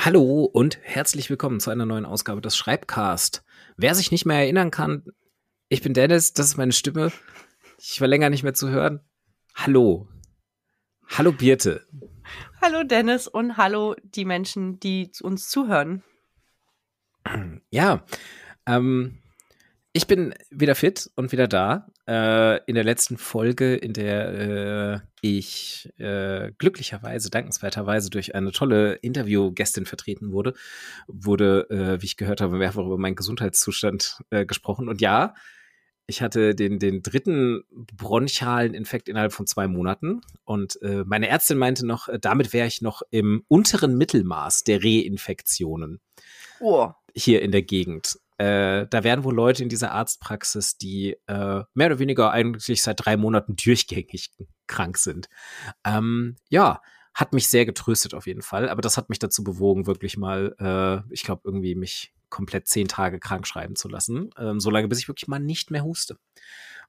Hallo und herzlich willkommen zu einer neuen Ausgabe des Schreibcast. Wer sich nicht mehr erinnern kann, ich bin Dennis, das ist meine Stimme. Ich war länger nicht mehr zu hören. Hallo. Hallo Birte. Hallo Dennis und hallo die Menschen, die uns zuhören. Ja, ähm, ich bin wieder fit und wieder da. Äh, in der letzten Folge, in der äh, ich äh, glücklicherweise, dankenswerterweise durch eine tolle Interviewgästin vertreten wurde, wurde, äh, wie ich gehört habe, mehrfach über meinen Gesundheitszustand äh, gesprochen. Und ja, ich hatte den, den dritten bronchialen Infekt innerhalb von zwei Monaten. Und äh, meine Ärztin meinte noch, damit wäre ich noch im unteren Mittelmaß der Reinfektionen. Oh. Hier in der Gegend. Äh, da werden wohl Leute in dieser Arztpraxis, die äh, mehr oder weniger eigentlich seit drei Monaten durchgängig krank sind. Ähm, ja, hat mich sehr getröstet auf jeden Fall, aber das hat mich dazu bewogen, wirklich mal, äh, ich glaube, irgendwie mich komplett zehn Tage krank schreiben zu lassen, ähm, solange bis ich wirklich mal nicht mehr huste.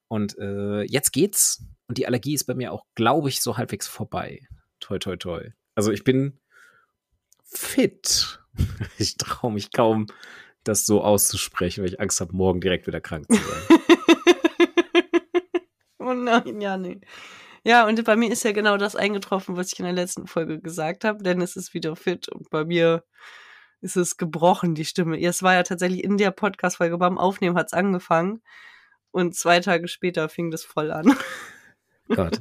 Und äh, jetzt geht's und die Allergie ist bei mir auch, glaube ich, so halbwegs vorbei. Toi, toi, toi. Also ich bin fit. Ich traue mich kaum, das so auszusprechen, weil ich Angst habe, morgen direkt wieder krank zu sein. oh nein, ja, nee. Ja, und bei mir ist ja genau das eingetroffen, was ich in der letzten Folge gesagt habe, denn es ist wieder fit und bei mir ist es gebrochen, die Stimme. Es war ja tatsächlich in der Podcast-Folge beim Aufnehmen hat es angefangen und zwei Tage später fing das voll an. Gott.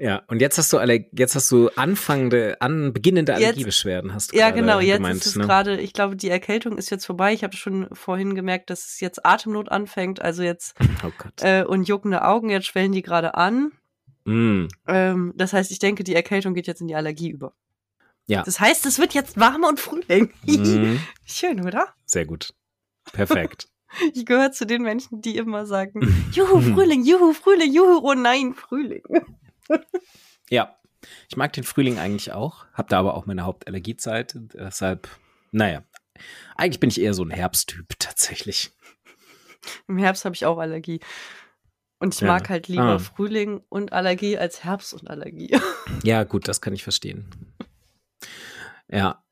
Ja, und jetzt hast du alle, jetzt hast du anfangende, an beginnende Allergiebeschwerden, hast du Ja, genau, jetzt gemeint, ist es ne? gerade, ich glaube, die Erkältung ist jetzt vorbei. Ich habe schon vorhin gemerkt, dass es jetzt Atemnot anfängt, also jetzt oh äh, und juckende Augen, jetzt schwellen die gerade an. Mm. Ähm, das heißt, ich denke, die Erkältung geht jetzt in die Allergie über. Ja. Das heißt, es wird jetzt warm und Frühling. Mm. Schön, oder? Sehr gut. Perfekt. Ich gehöre zu den Menschen, die immer sagen, Juhu, Frühling, Juhu, Frühling, Juhu, oh nein, Frühling. ja, ich mag den Frühling eigentlich auch, habe da aber auch meine Hauptallergiezeit, deshalb, naja, eigentlich bin ich eher so ein Herbsttyp tatsächlich. Im Herbst habe ich auch Allergie. Und ich ja. mag halt lieber ah. Frühling und Allergie als Herbst und Allergie. Ja, gut, das kann ich verstehen. Ja,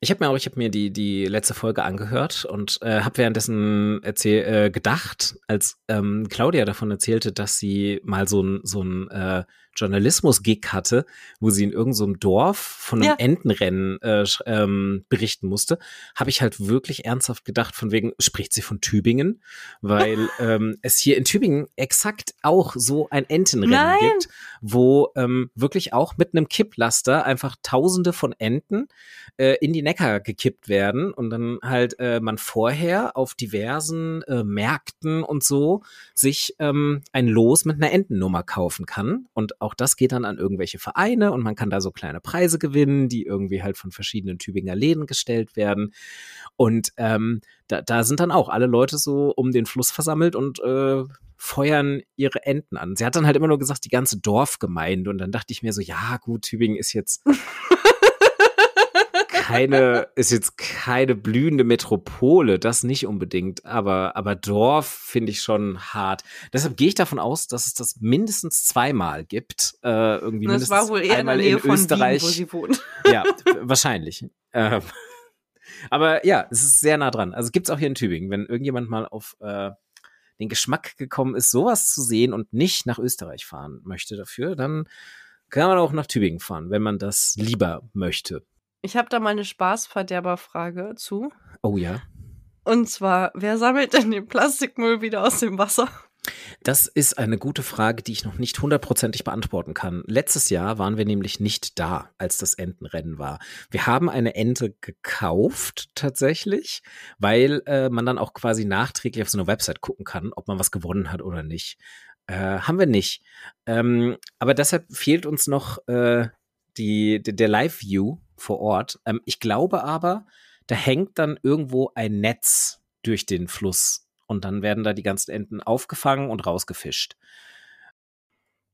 ich habe mir auch, ich habe mir die die letzte Folge angehört und äh, habe währenddessen erzähl, äh, gedacht, als ähm, Claudia davon erzählte, dass sie mal so ein so ein äh, Journalismus-Gig hatte, wo sie in irgendeinem so Dorf von einem ja. Entenrennen äh, ähm, berichten musste, habe ich halt wirklich ernsthaft gedacht, von wegen, spricht sie von Tübingen? Weil ähm, es hier in Tübingen exakt auch so ein Entenrennen Nein. gibt, wo ähm, wirklich auch mit einem Kipplaster einfach tausende von Enten äh, in die Neckar gekippt werden und dann halt äh, man vorher auf diversen äh, Märkten und so sich ähm, ein Los mit einer Entennummer kaufen kann und auch auch das geht dann an irgendwelche Vereine und man kann da so kleine Preise gewinnen, die irgendwie halt von verschiedenen Tübinger Läden gestellt werden. Und ähm, da, da sind dann auch alle Leute so um den Fluss versammelt und äh, feuern ihre Enten an. Sie hat dann halt immer nur gesagt, die ganze Dorfgemeinde. Und dann dachte ich mir so, ja, gut, Tübingen ist jetzt keine, ist jetzt keine blühende Metropole, das nicht unbedingt, aber, aber Dorf finde ich schon hart. Deshalb gehe ich davon aus, dass es das mindestens zweimal gibt. Äh, irgendwie das mindestens war wohl eher einmal in, der Nähe in Österreich. Wien, wo sie wohnt. Ja, wahrscheinlich. Ähm, aber ja, es ist sehr nah dran. Also gibt's auch hier in Tübingen, wenn irgendjemand mal auf äh, den Geschmack gekommen ist, sowas zu sehen und nicht nach Österreich fahren möchte dafür, dann kann man auch nach Tübingen fahren, wenn man das lieber möchte. Ich habe da mal eine Spaßverderberfrage zu. Oh ja. Und zwar, wer sammelt denn den Plastikmüll wieder aus dem Wasser? Das ist eine gute Frage, die ich noch nicht hundertprozentig beantworten kann. Letztes Jahr waren wir nämlich nicht da, als das Entenrennen war. Wir haben eine Ente gekauft tatsächlich, weil äh, man dann auch quasi nachträglich auf so eine Website gucken kann, ob man was gewonnen hat oder nicht. Äh, haben wir nicht. Ähm, aber deshalb fehlt uns noch äh, die, der Live-View vor Ort. Ähm, ich glaube aber, da hängt dann irgendwo ein Netz durch den Fluss und dann werden da die ganzen Enten aufgefangen und rausgefischt.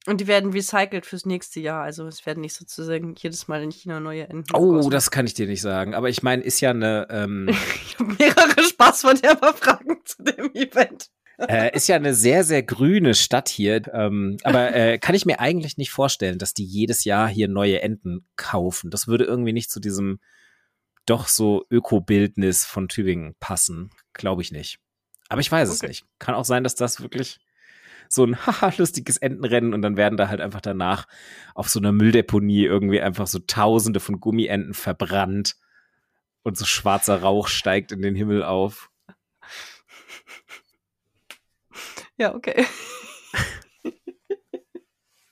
Und die werden recycelt fürs nächste Jahr. Also es werden nicht sozusagen jedes Mal in China neue Enten. Oh, das kann ich dir nicht sagen. Aber ich meine, ist ja eine. Ähm, ich habe mehrere Spaßverderber-Fragen zu dem Event. Äh, ist ja eine sehr, sehr grüne Stadt hier. Ähm, aber äh, kann ich mir eigentlich nicht vorstellen, dass die jedes Jahr hier neue Enten kaufen. Das würde irgendwie nicht zu diesem doch so Ökobildnis von Tübingen passen. Glaube ich nicht. Aber ich weiß okay. es nicht. Kann auch sein, dass das wirklich so ein haha lustiges Entenrennen und dann werden da halt einfach danach auf so einer Mülldeponie irgendwie einfach so tausende von Gummienten verbrannt und so schwarzer Rauch steigt in den Himmel auf. Ja, okay.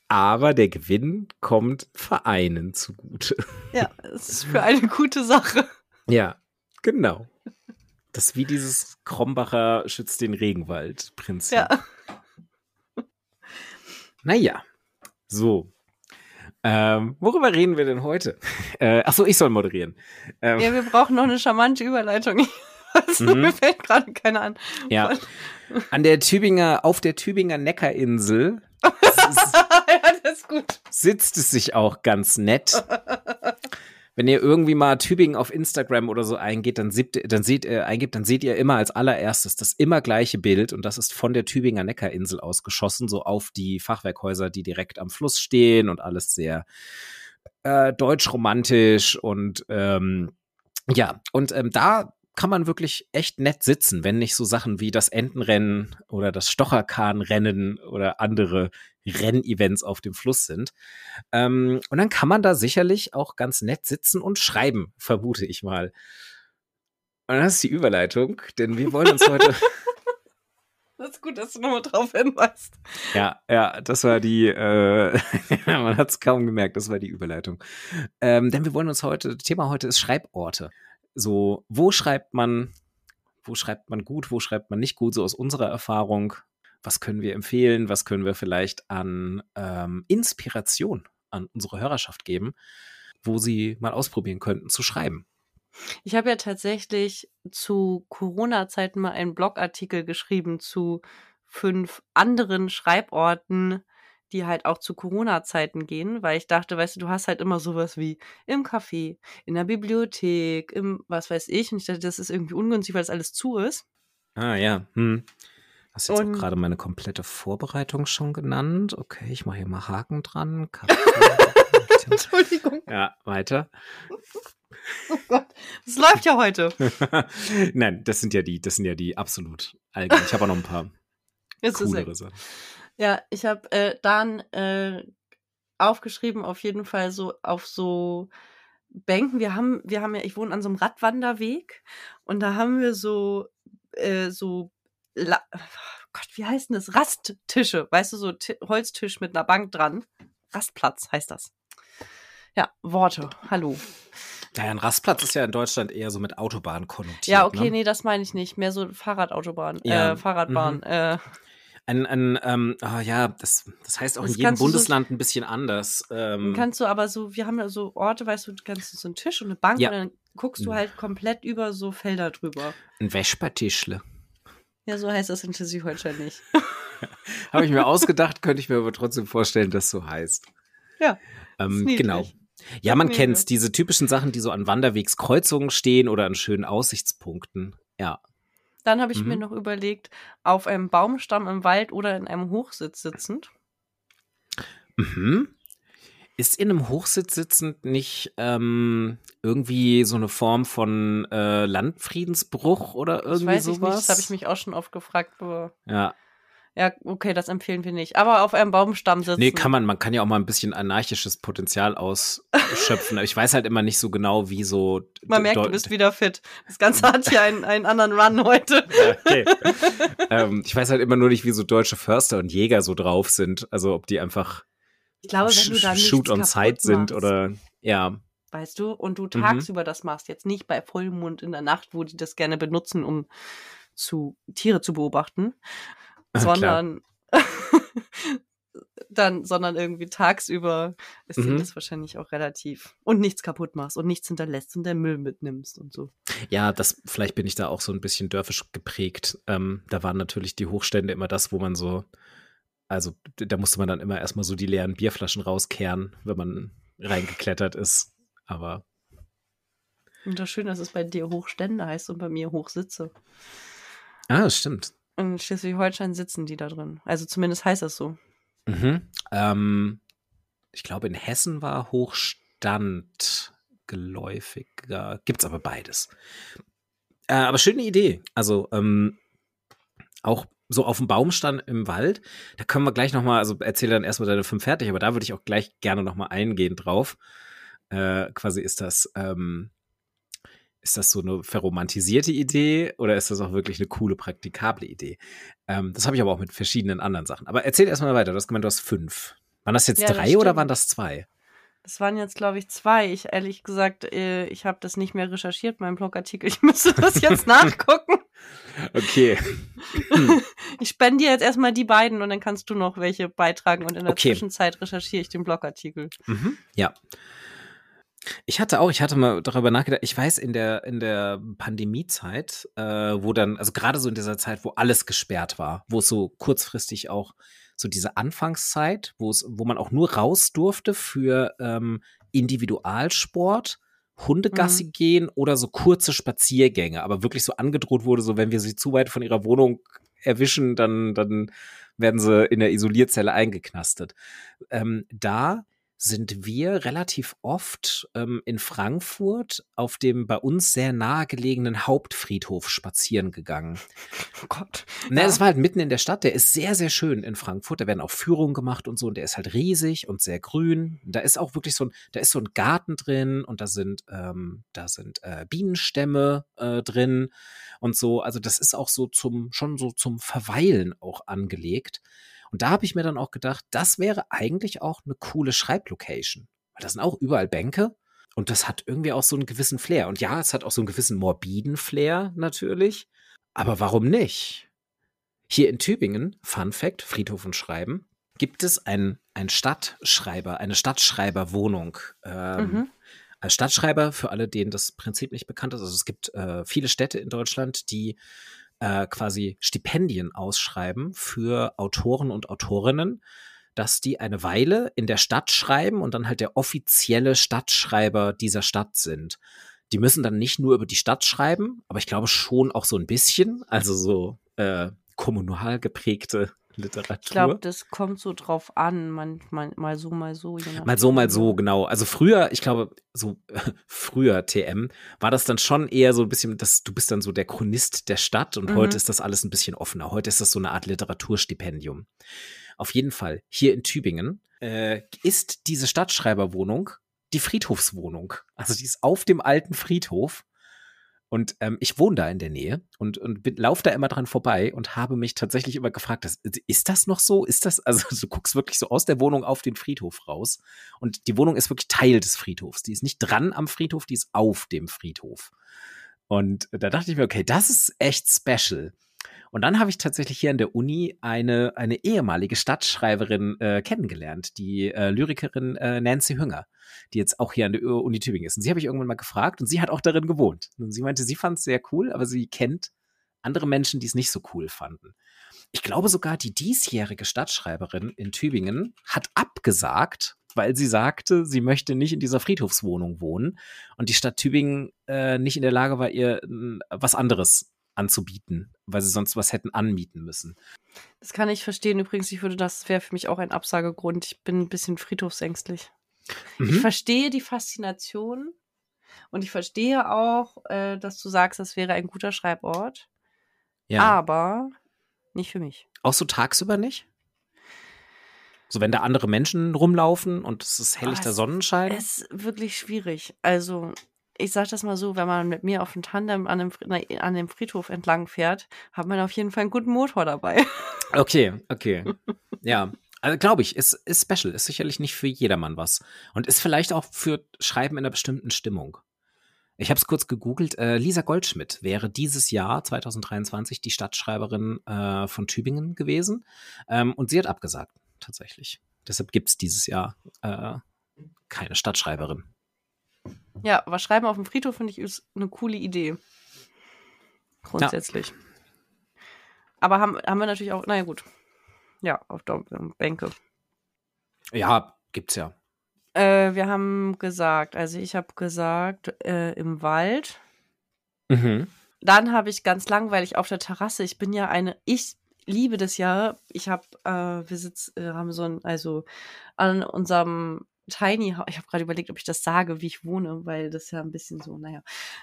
Aber der Gewinn kommt Vereinen zugute. Ja, es ist für eine gute Sache. Ja, genau. Das ist wie dieses Krombacher schützt den Regenwald-Prinzip. Ja. Naja, so. Ähm, worüber reden wir denn heute? Äh, achso, ich soll moderieren. Ähm, ja, wir brauchen noch eine charmante Überleitung. Also, mhm. Mir fällt gerade keine an. Ja. An der Tübinger, auf der Tübinger Neckarinsel ja, das ist gut. sitzt es sich auch ganz nett. Wenn ihr irgendwie mal Tübingen auf Instagram oder so eingeht, dann, sieht, dann seht, äh, eingibt, dann seht ihr immer als allererstes das immer gleiche Bild und das ist von der Tübinger Neckarinsel ausgeschossen, so auf die Fachwerkhäuser, die direkt am Fluss stehen und alles sehr äh, deutsch-romantisch und ähm, ja, und ähm, da kann man wirklich echt nett sitzen, wenn nicht so Sachen wie das Entenrennen oder das Stocherkahnrennen oder andere Rennevents auf dem Fluss sind. Ähm, und dann kann man da sicherlich auch ganz nett sitzen und schreiben, vermute ich mal. Und das ist die Überleitung, denn wir wollen uns heute. Das ist gut, dass du nochmal drauf hinweist. Ja, ja, das war die, äh, man hat es kaum gemerkt, das war die Überleitung. Ähm, denn wir wollen uns heute, Thema heute ist Schreiborte so, wo schreibt man, wo schreibt man gut, wo schreibt man nicht gut, so aus unserer Erfahrung. Was können wir empfehlen? Was können wir vielleicht an ähm, Inspiration an unsere Hörerschaft geben, wo sie mal ausprobieren könnten zu schreiben? Ich habe ja tatsächlich zu Corona-Zeiten mal einen Blogartikel geschrieben zu fünf anderen Schreiborten, die halt auch zu Corona-Zeiten gehen, weil ich dachte, weißt du, du hast halt immer sowas wie im Café, in der Bibliothek, im was weiß ich. Und ich dachte, das ist irgendwie ungünstig, weil das alles zu ist. Ah ja. Hm. Hast jetzt und, auch gerade meine komplette Vorbereitung schon genannt. Okay, ich mache hier mal Haken dran. Entschuldigung. Ja, weiter. Oh Gott, das läuft ja heute. Nein, das sind ja die, das sind ja die absolut allgemein. Ich habe auch noch ein paar coolere Sachen. Ja, ich habe äh, dann äh, aufgeschrieben, auf jeden Fall so auf so Bänken. Wir haben, wir haben ja, ich wohne an so einem Radwanderweg und da haben wir so, äh, so, La Gott, wie heißt denn das? Rasttische, weißt du, so T Holztisch mit einer Bank dran. Rastplatz heißt das. Ja, Worte. Hallo. Naja, ein Rastplatz ist ja in Deutschland eher so mit Autobahn konnotiert. Ja, okay, ne? nee, das meine ich nicht. Mehr so Fahrradautobahn, ja. äh, Fahrradbahn. Mhm. Äh, ein, ein ähm, oh ja, das, das heißt auch das in jedem Bundesland so, ein bisschen anders. Ähm, kannst du aber so, wir haben ja so Orte, weißt du, kannst du so einen Tisch und eine Bank ja. und dann guckst du mhm. halt komplett über so Felder drüber. Ein Vespertischle. Ja, so heißt das in Schleswig-Holstein nicht. Habe ich mir ausgedacht, könnte ich mir aber trotzdem vorstellen, dass so heißt. Ja. Ähm, genau. Ja, man kennt diese typischen Sachen, die so an Wanderwegskreuzungen stehen oder an schönen Aussichtspunkten. Ja. Dann habe ich mhm. mir noch überlegt, auf einem Baumstamm im Wald oder in einem Hochsitz sitzend. Mhm. Ist in einem Hochsitz sitzend nicht ähm, irgendwie so eine Form von äh, Landfriedensbruch oder irgendwie das weiß sowas? Ich nicht, das habe ich mich auch schon oft gefragt. Ja, ja, okay, das empfehlen wir nicht. Aber auf einem Baumstamm sitzen. Nee, kann man. Man kann ja auch mal ein bisschen anarchisches Potenzial ausschöpfen. ich weiß halt immer nicht so genau, wie so. Man merkt, du bist wieder fit. Das Ganze hat hier einen, einen anderen Run heute. okay. ähm, ich weiß halt immer nur nicht, wie so deutsche Förster und Jäger so drauf sind. Also, ob die einfach ich glaube, wenn du da Shoot on Sight sind oder, ja. Weißt du, und du mhm. tagsüber mhm. das machst, jetzt nicht bei Vollmond in der Nacht, wo die das gerne benutzen, um zu Tiere zu beobachten, sondern dann, sondern irgendwie tagsüber ist mhm. dir das wahrscheinlich auch relativ und nichts kaputt machst und nichts hinterlässt und der Müll mitnimmst und so. Ja, das vielleicht bin ich da auch so ein bisschen dörfisch geprägt. Ähm, da waren natürlich die Hochstände immer das, wo man so, also da musste man dann immer erstmal so die leeren Bierflaschen rauskehren, wenn man reingeklettert ist. Aber und das Schöne, dass es bei dir Hochstände heißt und bei mir Hochsitze. Ah, das stimmt. In Schleswig-Holstein sitzen die da drin. Also zumindest heißt das so. Mhm. Ähm, ich glaube, in Hessen war Hochstand geläufiger. Gibt's aber beides. Äh, aber schöne Idee. Also ähm, auch so auf dem Baumstand im Wald. Da können wir gleich noch mal, also erzähle dann erstmal deine fünf fertig, aber da würde ich auch gleich gerne noch mal eingehen drauf. Äh, quasi ist das ähm, ist das so eine verromantisierte Idee oder ist das auch wirklich eine coole, praktikable Idee? Ähm, das habe ich aber auch mit verschiedenen anderen Sachen. Aber erzähl erstmal weiter. Du hast gemeint, du hast fünf. Waren das jetzt ja, drei das oder waren das zwei? Das waren jetzt, glaube ich, zwei. Ich ehrlich gesagt, äh, ich habe das nicht mehr recherchiert, mein Blogartikel. Ich müsste das jetzt nachgucken. Okay. ich spende dir jetzt erstmal die beiden und dann kannst du noch welche beitragen und in der okay. Zwischenzeit recherchiere ich den Blogartikel. Mhm. Ja. Ich hatte auch, ich hatte mal darüber nachgedacht, ich weiß, in der, in der Pandemiezeit, äh, wo dann, also gerade so in dieser Zeit, wo alles gesperrt war, wo es so kurzfristig auch so diese Anfangszeit, wo es, wo man auch nur raus durfte für ähm, Individualsport, Hundegassi mhm. gehen oder so kurze Spaziergänge, aber wirklich so angedroht wurde, so wenn wir sie zu weit von ihrer Wohnung erwischen, dann, dann werden sie in der Isolierzelle eingeknastet. Ähm, da sind wir relativ oft ähm, in Frankfurt auf dem bei uns sehr nahegelegenen Hauptfriedhof spazieren gegangen. Oh Gott. Ne, ja. das war halt mitten in der Stadt. Der ist sehr, sehr schön in Frankfurt. Da werden auch Führungen gemacht und so. Und der ist halt riesig und sehr grün. Da ist auch wirklich so ein, da ist so ein Garten drin und da sind, ähm, da sind äh, Bienenstämme äh, drin und so. Also das ist auch so zum, schon so zum Verweilen auch angelegt. Und da habe ich mir dann auch gedacht, das wäre eigentlich auch eine coole Schreiblocation. Weil das sind auch überall Bänke und das hat irgendwie auch so einen gewissen Flair. Und ja, es hat auch so einen gewissen morbiden Flair natürlich. Aber warum nicht? Hier in Tübingen, Fun Fact, Friedhof und Schreiben, gibt es ein, ein Stadtschreiber, eine Stadtschreiberwohnung. Ähm, mhm. Als Stadtschreiber, für alle, denen das Prinzip nicht bekannt ist, also es gibt äh, viele Städte in Deutschland, die äh, quasi Stipendien ausschreiben für Autoren und Autorinnen, dass die eine Weile in der Stadt schreiben und dann halt der offizielle Stadtschreiber dieser Stadt sind. Die müssen dann nicht nur über die Stadt schreiben, aber ich glaube schon auch so ein bisschen, also so äh, kommunal geprägte Literatur. Ich glaube, das kommt so drauf an, man, man, mal so, mal so. Mal so, mal so, genau. Also früher, ich glaube, so früher TM, war das dann schon eher so ein bisschen, dass du bist dann so der Chronist der Stadt und mhm. heute ist das alles ein bisschen offener. Heute ist das so eine Art Literaturstipendium. Auf jeden Fall, hier in Tübingen äh, ist diese Stadtschreiberwohnung die Friedhofswohnung. Also die ist auf dem alten Friedhof und ähm, ich wohne da in der Nähe und, und bin, lauf da immer dran vorbei und habe mich tatsächlich immer gefragt, das, ist das noch so? Ist das, also du guckst wirklich so aus der Wohnung auf den Friedhof raus. Und die Wohnung ist wirklich Teil des Friedhofs. Die ist nicht dran am Friedhof, die ist auf dem Friedhof. Und da dachte ich mir, okay, das ist echt special. Und dann habe ich tatsächlich hier an der Uni eine, eine ehemalige Stadtschreiberin äh, kennengelernt, die äh, Lyrikerin äh, Nancy Hünger, die jetzt auch hier an der Uni Tübingen ist. Und sie habe ich irgendwann mal gefragt und sie hat auch darin gewohnt. Und sie meinte, sie fand es sehr cool, aber sie kennt andere Menschen, die es nicht so cool fanden. Ich glaube sogar, die diesjährige Stadtschreiberin in Tübingen hat abgesagt, weil sie sagte, sie möchte nicht in dieser Friedhofswohnung wohnen und die Stadt Tübingen äh, nicht in der Lage war, ihr was anderes anzubieten, weil sie sonst was hätten anmieten müssen. Das kann ich verstehen. Übrigens, ich würde, das wäre für mich auch ein Absagegrund. Ich bin ein bisschen friedhofsängstlich. Mhm. Ich verstehe die Faszination und ich verstehe auch, äh, dass du sagst, das wäre ein guter Schreibort. Ja. Aber nicht für mich. Auch so tagsüber nicht? So, wenn da andere Menschen rumlaufen und es ist helllichter Sonnenschein? Es ist wirklich schwierig. Also, ich sag das mal so, wenn man mit mir auf dem Tandem an dem, an dem Friedhof entlang fährt, hat man auf jeden Fall einen guten Motor dabei. Okay, okay. ja. Also glaube ich, ist, ist special, ist sicherlich nicht für jedermann was. Und ist vielleicht auch für Schreiben in einer bestimmten Stimmung. Ich habe es kurz gegoogelt. Äh, Lisa Goldschmidt wäre dieses Jahr 2023 die Stadtschreiberin äh, von Tübingen gewesen. Ähm, und sie hat abgesagt, tatsächlich. Deshalb gibt es dieses Jahr äh, keine Stadtschreiberin. Ja, aber Schreiben auf dem Friedhof finde ich ist eine coole Idee. Grundsätzlich. Ja. Aber haben, haben wir natürlich auch, naja gut. Ja, auf der Bänke. Ja, gibt's ja. Äh, wir haben gesagt, also ich habe gesagt, äh, im Wald. Mhm. Dann habe ich ganz langweilig auf der Terrasse. Ich bin ja eine, ich liebe das ja. Ich habe, äh, wir sitzen, äh, haben so ein, also an unserem Tiny House, ich habe gerade überlegt, ob ich das sage, wie ich wohne, weil das ja ein bisschen so, naja.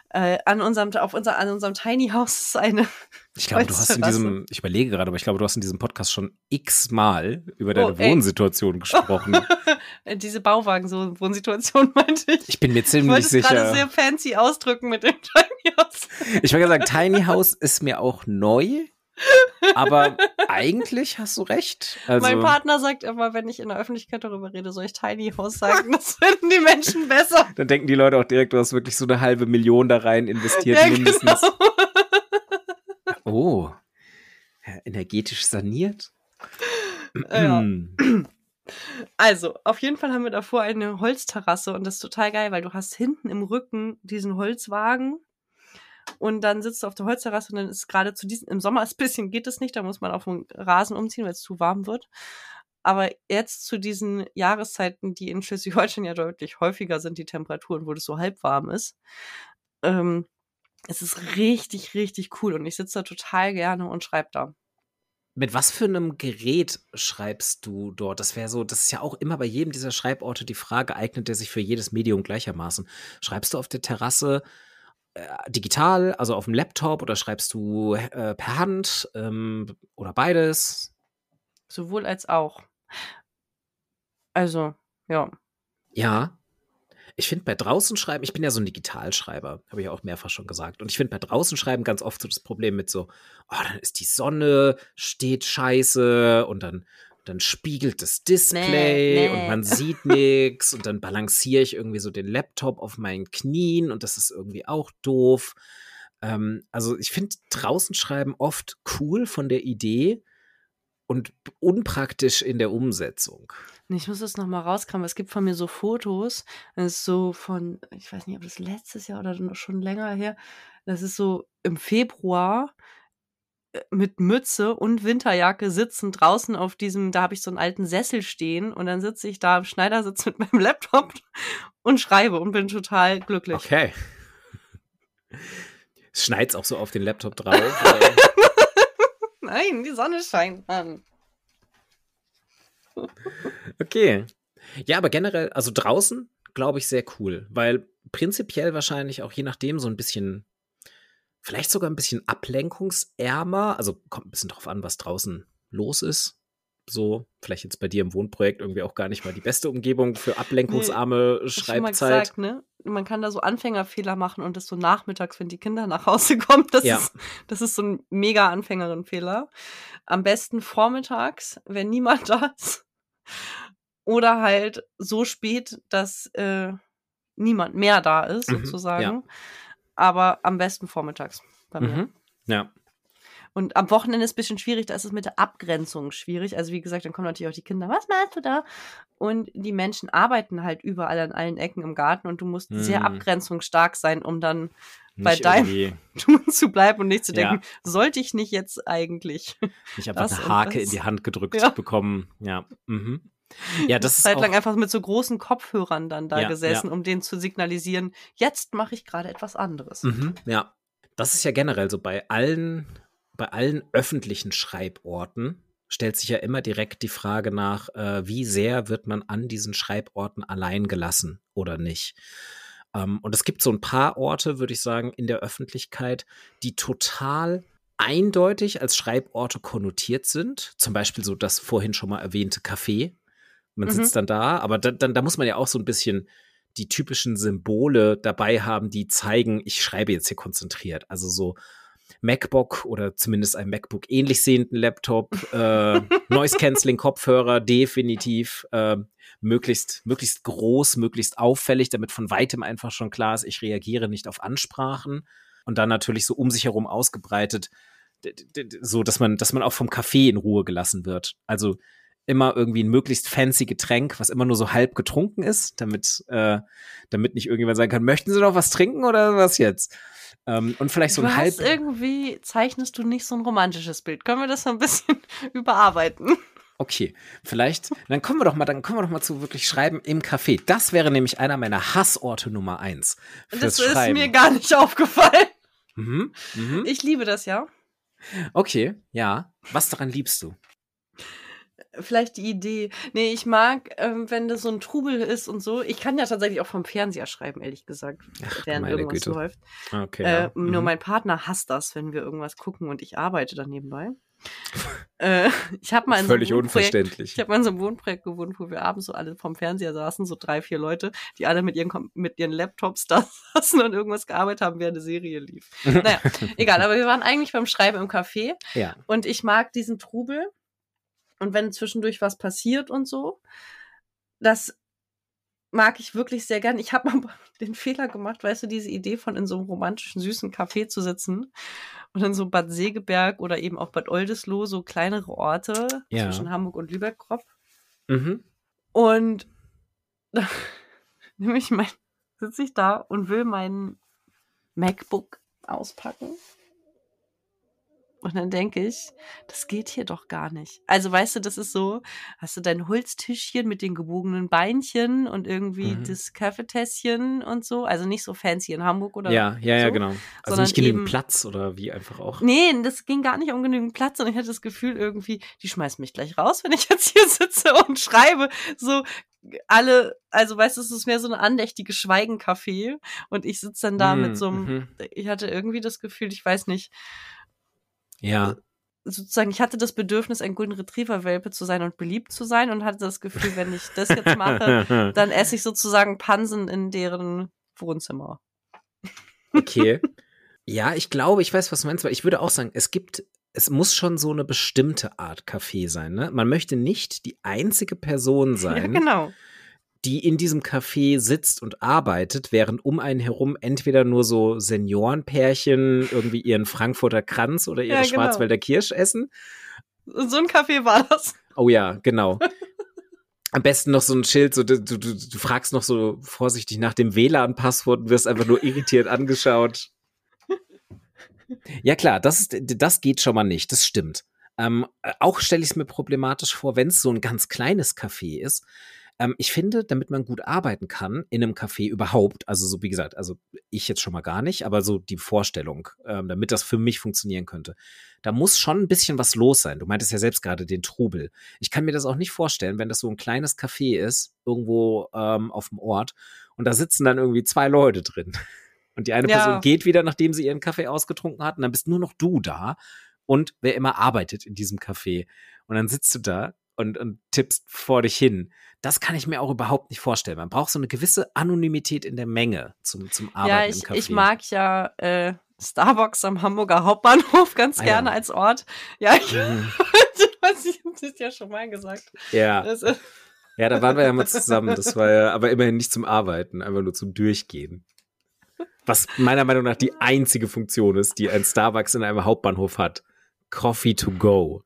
Äh, an unserem, auf unser, an unserem Tiny House ist eine. Ich glaube, du hast in diesem, ich überlege gerade, aber ich glaube, du hast in diesem Podcast schon x-mal über deine oh, Wohnsituation gesprochen. Diese Bauwagen, so Wohnsituation meinte ich. Ich bin mir ziemlich ich sicher. Ich gerade sehr fancy ausdrücken mit dem Tiny House. Ich wollte sagen, Tiny House ist mir auch neu. Aber eigentlich hast du recht. Also, mein Partner sagt immer, wenn ich in der Öffentlichkeit darüber rede, soll ich Tiny House sagen. Das finden die Menschen besser. Dann denken die Leute auch direkt, du hast wirklich so eine halbe Million da rein investiert, ja, mindestens. Genau. Oh. Energetisch saniert. Ja. Also, auf jeden Fall haben wir davor eine Holzterrasse und das ist total geil, weil du hast hinten im Rücken diesen Holzwagen und dann sitzt du auf der Holzterrasse und dann ist gerade zu diesem, im Sommer ist ein bisschen geht es nicht, da muss man auf den Rasen umziehen, weil es zu warm wird. Aber jetzt zu diesen Jahreszeiten, die in Schleswig-Holstein ja deutlich häufiger sind, die Temperaturen, wo das so halb warm ist, ähm, es ist richtig, richtig cool und ich sitze da total gerne und schreibe da. Mit was für einem Gerät schreibst du dort? Das wäre so, das ist ja auch immer bei jedem dieser Schreiborte die Frage, eignet der sich für jedes Medium gleichermaßen? Schreibst du auf der Terrasse digital, also auf dem Laptop oder schreibst du äh, per Hand ähm, oder beides? Sowohl als auch. Also, ja. Ja. Ich finde bei draußen schreiben, ich bin ja so ein Digitalschreiber, habe ich auch mehrfach schon gesagt. Und ich finde bei draußen schreiben ganz oft so das Problem mit so, oh, dann ist die Sonne, steht scheiße und dann dann spiegelt das Display nee, nee. und man sieht nichts und dann balanciere ich irgendwie so den Laptop auf meinen Knien und das ist irgendwie auch doof. Ähm, also ich finde draußen schreiben oft cool von der Idee und unpraktisch in der Umsetzung. Ich muss das nochmal rauskramen. Es gibt von mir so Fotos, das ist so von, ich weiß nicht, ob das letztes Jahr oder schon länger her, das ist so im Februar mit Mütze und Winterjacke sitzen draußen auf diesem, da habe ich so einen alten Sessel stehen und dann sitze ich da im Schneidersitz mit meinem Laptop und schreibe und bin total glücklich. Okay. Es schneit auch so auf den Laptop drauf. Nein, die Sonne scheint an. Okay. Ja, aber generell, also draußen glaube ich sehr cool, weil prinzipiell wahrscheinlich auch je nachdem so ein bisschen Vielleicht sogar ein bisschen ablenkungsärmer. Also kommt ein bisschen drauf an, was draußen los ist. So, vielleicht jetzt bei dir im Wohnprojekt irgendwie auch gar nicht mal die beste Umgebung für ablenkungsarme nee, Schreibzeit. Gesagt, ne? Man kann da so Anfängerfehler machen und das so nachmittags, wenn die Kinder nach Hause kommen. Das, ja. ist, das ist so ein mega Anfängerin-Fehler. Am besten vormittags, wenn niemand da ist. Oder halt so spät, dass äh, niemand mehr da ist, mhm, sozusagen. Ja aber am besten vormittags bei mir. Mhm. Ja. Und am Wochenende ist es ein bisschen schwierig, da ist es mit der Abgrenzung schwierig. Also wie gesagt, dann kommen natürlich auch die Kinder, was machst du da? Und die Menschen arbeiten halt überall an allen Ecken im Garten und du musst mhm. sehr abgrenzungsstark sein, um dann nicht bei deinem Tun zu bleiben und nicht zu denken, ja. sollte ich nicht jetzt eigentlich. Ich habe eine Hake in die Hand gedrückt ja. bekommen. Ja. Mhm. Ja, das Zeit lang einfach mit so großen Kopfhörern dann da ja, gesessen, ja. um denen zu signalisieren, jetzt mache ich gerade etwas anderes. Mhm, ja, das ist ja generell so bei allen, bei allen öffentlichen Schreiborten stellt sich ja immer direkt die Frage nach, äh, wie sehr wird man an diesen Schreiborten allein gelassen oder nicht. Ähm, und es gibt so ein paar Orte, würde ich sagen, in der Öffentlichkeit, die total eindeutig als Schreiborte konnotiert sind. Zum Beispiel so das vorhin schon mal erwähnte Café, man mhm. sitzt dann da, aber da, dann, da muss man ja auch so ein bisschen die typischen Symbole dabei haben, die zeigen, ich schreibe jetzt hier konzentriert. Also so MacBook oder zumindest ein MacBook ähnlich sehenden Laptop, äh, Noise Cancelling Kopfhörer, definitiv äh, möglichst möglichst groß, möglichst auffällig, damit von weitem einfach schon klar ist, ich reagiere nicht auf Ansprachen und dann natürlich so um sich herum ausgebreitet, so dass man dass man auch vom Kaffee in Ruhe gelassen wird. Also immer irgendwie ein möglichst fancy Getränk, was immer nur so halb getrunken ist, damit, äh, damit nicht irgendjemand sagen kann, möchten Sie noch was trinken oder was jetzt? Ähm, und vielleicht so ein halb. Irgendwie zeichnest du nicht so ein romantisches Bild. Können wir das so ein bisschen überarbeiten? Okay, vielleicht, dann kommen wir doch mal, dann kommen wir doch mal zu wirklich Schreiben im Café. Das wäre nämlich einer meiner Hassorte Nummer eins. Das ist mir gar nicht aufgefallen. Mhm, mh. Ich liebe das ja. Okay, ja. Was daran liebst du? Vielleicht die Idee. Nee, ich mag, ähm, wenn das so ein Trubel ist und so. Ich kann ja tatsächlich auch vom Fernseher schreiben, ehrlich gesagt, Ach, während irgendwas Güte. läuft. Okay, äh, ja. Nur mhm. mein Partner hasst das, wenn wir irgendwas gucken und ich arbeite dann nebenbei. äh, ich habe mal in Völlig so unverständlich. Ich habe mal in so einem Wohnprojekt gewohnt, wo wir abends so alle vom Fernseher saßen, so drei, vier Leute, die alle mit ihren, mit ihren Laptops da saßen und irgendwas gearbeitet haben, während eine Serie lief. naja, egal, aber wir waren eigentlich beim Schreiben im Café. Ja. Und ich mag diesen Trubel. Und wenn zwischendurch was passiert und so, das mag ich wirklich sehr gern. Ich habe aber den Fehler gemacht, weißt du, diese Idee von in so einem romantischen, süßen Café zu sitzen und dann so Bad Segeberg oder eben auch Bad Oldesloe, so kleinere Orte ja. zwischen Hamburg und Lübeck-Krop. Mhm. Und da nämlich mein, sitze ich da und will mein MacBook auspacken und dann denke ich, das geht hier doch gar nicht. Also weißt du, das ist so, hast du dein Holztischchen mit den gebogenen Beinchen und irgendwie mhm. das Kaffeetässchen und so. Also nicht so fancy in Hamburg oder Ja, ja, so, ja, genau. Also nicht genügend eben, Platz oder wie einfach auch. Nee, das ging gar nicht um genügend Platz und ich hatte das Gefühl irgendwie, die schmeißen mich gleich raus, wenn ich jetzt hier sitze und schreibe. So alle, also weißt du, es ist mehr so eine andächtige Schweigencafé und ich sitze dann da mhm, mit so einem, mhm. ich hatte irgendwie das Gefühl, ich weiß nicht, ja. Äh, sozusagen, ich hatte das Bedürfnis, ein Golden Retriever-Welpe zu sein und beliebt zu sein und hatte das Gefühl, wenn ich das jetzt mache, dann esse ich sozusagen Pansen in deren Wohnzimmer. Okay. Ja, ich glaube, ich weiß, was du meinst, weil ich würde auch sagen, es gibt, es muss schon so eine bestimmte Art Kaffee sein, ne? Man möchte nicht die einzige Person sein, ja, genau die in diesem Café sitzt und arbeitet, während um einen herum entweder nur so Seniorenpärchen irgendwie ihren Frankfurter Kranz oder ihre ja, genau. Schwarzwälder Kirsch essen. So ein Café war das. Oh ja, genau. Am besten noch so ein Schild, so du, du, du fragst noch so vorsichtig nach dem WLAN-Passwort und wirst einfach nur irritiert angeschaut. Ja klar, das, ist, das geht schon mal nicht, das stimmt. Ähm, auch stelle ich es mir problematisch vor, wenn es so ein ganz kleines Café ist, ähm, ich finde, damit man gut arbeiten kann in einem Café überhaupt, also so wie gesagt, also ich jetzt schon mal gar nicht, aber so die Vorstellung, ähm, damit das für mich funktionieren könnte, da muss schon ein bisschen was los sein. Du meintest ja selbst gerade den Trubel. Ich kann mir das auch nicht vorstellen, wenn das so ein kleines Café ist, irgendwo ähm, auf dem Ort, und da sitzen dann irgendwie zwei Leute drin. Und die eine ja. Person geht wieder, nachdem sie ihren Kaffee ausgetrunken hat, und dann bist nur noch du da und wer immer arbeitet in diesem Café. Und dann sitzt du da und, und tippst vor dich hin. Das kann ich mir auch überhaupt nicht vorstellen. Man braucht so eine gewisse Anonymität in der Menge zum, zum Arbeiten ja, ich, im Café. ich mag ja äh, Starbucks am Hamburger Hauptbahnhof ganz ah, gerne ja. als Ort. Ja, ich, mhm. ich habe das ja schon mal gesagt. Ja. Das, äh, ja, da waren wir ja mal zusammen. Das war ja aber immerhin nicht zum Arbeiten, einfach nur zum Durchgehen. Was meiner Meinung nach die einzige Funktion ist, die ein Starbucks in einem Hauptbahnhof hat. Coffee to go.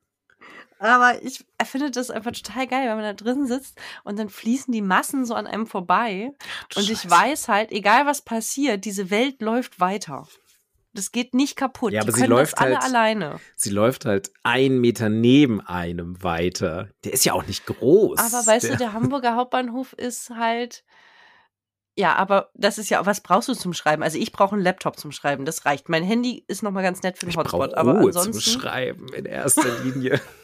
Aber ich finde das einfach total geil, wenn man da drin sitzt und dann fließen die Massen so an einem vorbei. Ach, und ich weiß halt, egal was passiert, diese Welt läuft weiter. Das geht nicht kaputt. Ja, aber die sie läuft alle halt, alleine. Sie läuft halt einen Meter neben einem weiter. Der ist ja auch nicht groß. Aber weißt der. du, der Hamburger Hauptbahnhof ist halt. Ja, aber das ist ja, was brauchst du zum Schreiben? Also ich brauche einen Laptop zum Schreiben, das reicht. Mein Handy ist nochmal ganz nett für den Hotspot, aber ansonsten. zum Schreiben in erster Linie.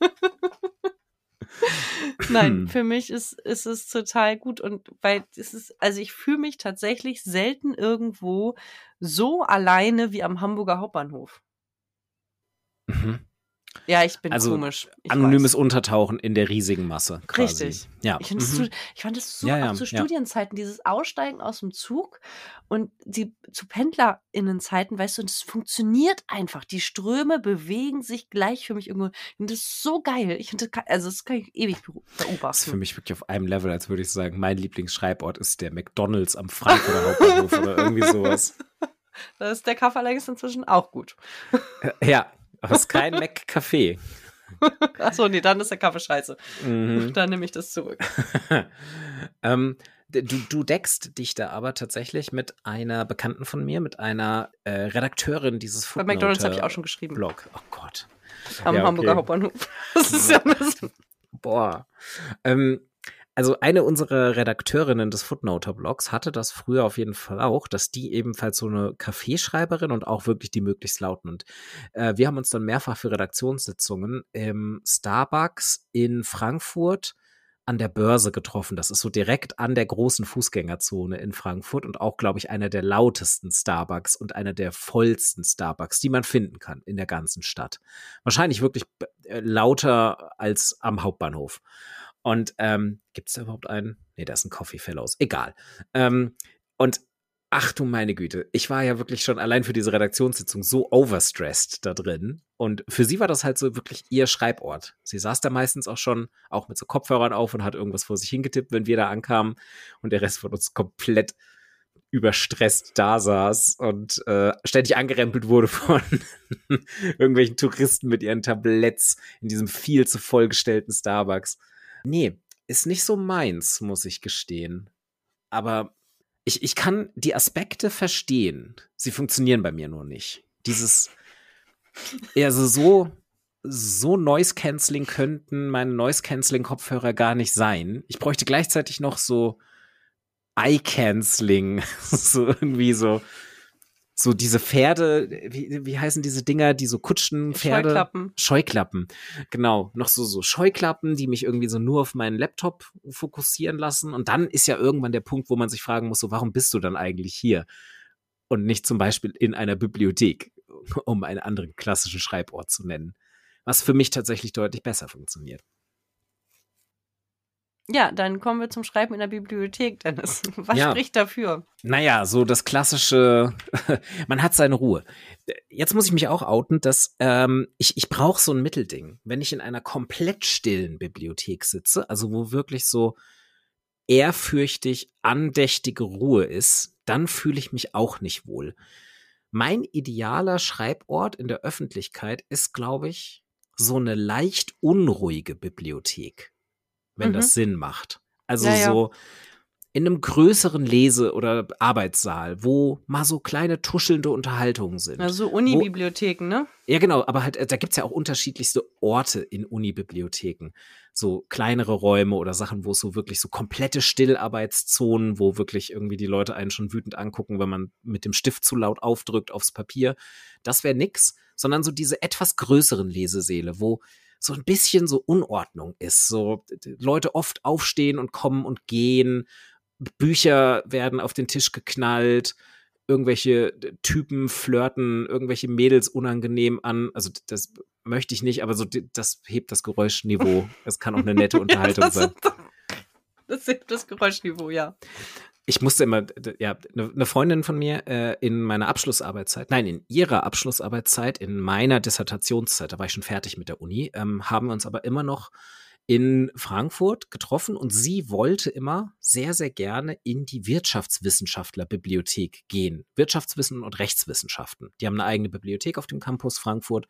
Nein, hm. für mich ist, ist es total gut und weil es ist, also ich fühle mich tatsächlich selten irgendwo so alleine wie am Hamburger Hauptbahnhof. Mhm. Ja, ich bin also komisch. Ich anonymes weiß. Untertauchen in der riesigen Masse. Quasi. Richtig. Ja. Ich, mhm. so, ich fand das so, ja, ja, auch zu Studienzeiten, dieses Aussteigen aus dem Zug und die zu PendlerInnenzeiten, weißt du, und es funktioniert einfach. Die Ströme bewegen sich gleich für mich irgendwo. Und das ist so geil. Ich finde, also das kann ich ewig beobachten. Das ist für mich wirklich auf einem Level, als würde ich sagen, mein Lieblingsschreibort ist der McDonalds am Frankfurter Hauptbahnhof oder irgendwie sowas. Da ist der Kaffee allerdings inzwischen auch gut. Ja, aber es ist kein Mac-Café. Achso, nee, dann ist der Kaffee scheiße. Mhm. Dann nehme ich das zurück. ähm, du, du deckst dich da aber tatsächlich mit einer Bekannten von mir, mit einer äh, Redakteurin dieses Footnote Bei McDonalds habe ich auch schon geschrieben. Blog. Oh Gott. Am ja, Hamburger Hauptbahnhof. Das ist ja Boah. Ähm, also eine unserer Redakteurinnen des Footnoter-Blogs hatte das früher auf jeden Fall auch, dass die ebenfalls so eine Kaffeeschreiberin und auch wirklich die möglichst lauten. Und äh, wir haben uns dann mehrfach für Redaktionssitzungen im Starbucks in Frankfurt an der Börse getroffen. Das ist so direkt an der großen Fußgängerzone in Frankfurt und auch, glaube ich, einer der lautesten Starbucks und einer der vollsten Starbucks, die man finden kann in der ganzen Stadt. Wahrscheinlich wirklich äh, lauter als am Hauptbahnhof. Und ähm, gibt es da überhaupt einen? Nee, da ist ein Coffee Fellows. Egal. Ähm, und Ach du meine Güte, ich war ja wirklich schon allein für diese Redaktionssitzung so overstressed da drin. Und für sie war das halt so wirklich ihr Schreibort. Sie saß da meistens auch schon, auch mit so Kopfhörern auf und hat irgendwas vor sich hingetippt, wenn wir da ankamen und der Rest von uns komplett überstresst da saß und äh, ständig angerempelt wurde von irgendwelchen Touristen mit ihren Tabletts in diesem viel zu vollgestellten Starbucks. Nee, ist nicht so meins, muss ich gestehen. Aber ich, ich kann die Aspekte verstehen. Sie funktionieren bei mir nur nicht. Dieses, also so, so Noise Canceling könnten meine Noise Canceling Kopfhörer gar nicht sein. Ich bräuchte gleichzeitig noch so Eye Canceling, so irgendwie so so diese Pferde, wie, wie heißen diese Dinger, die so Kutschen, Pferde? Scheuklappen. Scheuklappen. Genau. Noch so, so Scheuklappen, die mich irgendwie so nur auf meinen Laptop fokussieren lassen. Und dann ist ja irgendwann der Punkt, wo man sich fragen muss, so, warum bist du dann eigentlich hier? Und nicht zum Beispiel in einer Bibliothek, um einen anderen klassischen Schreibort zu nennen. Was für mich tatsächlich deutlich besser funktioniert. Ja, dann kommen wir zum Schreiben in der Bibliothek, Dennis. Was ja. spricht dafür? Naja, so das klassische, man hat seine Ruhe. Jetzt muss ich mich auch outen, dass ähm, ich, ich brauche so ein Mittelding. Wenn ich in einer komplett stillen Bibliothek sitze, also wo wirklich so ehrfürchtig, andächtige Ruhe ist, dann fühle ich mich auch nicht wohl. Mein idealer Schreibort in der Öffentlichkeit ist, glaube ich, so eine leicht unruhige Bibliothek wenn mhm. das Sinn macht. Also ja, so in einem größeren Lese- oder Arbeitssaal, wo mal so kleine tuschelnde Unterhaltungen sind. Also Unibibliotheken, ne? Ja, genau, aber halt, da gibt's ja auch unterschiedlichste Orte in Unibibliotheken. So kleinere Räume oder Sachen, wo es so wirklich so komplette Stillarbeitszonen, wo wirklich irgendwie die Leute einen schon wütend angucken, wenn man mit dem Stift zu laut aufdrückt aufs Papier. Das wäre nix, sondern so diese etwas größeren Lesesäle, wo so ein bisschen so Unordnung ist. So Leute oft aufstehen und kommen und gehen. Bücher werden auf den Tisch geknallt. Irgendwelche Typen flirten, irgendwelche Mädels unangenehm an. Also das möchte ich nicht, aber so das hebt das Geräuschniveau. Es kann auch eine nette Unterhaltung ja, sein. Das hebt das Geräuschniveau, ja ich musste immer, ja, eine ne Freundin von mir äh, in meiner Abschlussarbeitszeit, nein, in ihrer Abschlussarbeitszeit, in meiner Dissertationszeit, da war ich schon fertig mit der Uni, ähm, haben wir uns aber immer noch in Frankfurt getroffen und sie wollte immer sehr, sehr gerne in die Wirtschaftswissenschaftlerbibliothek gehen. Wirtschaftswissen und Rechtswissenschaften. Die haben eine eigene Bibliothek auf dem Campus Frankfurt,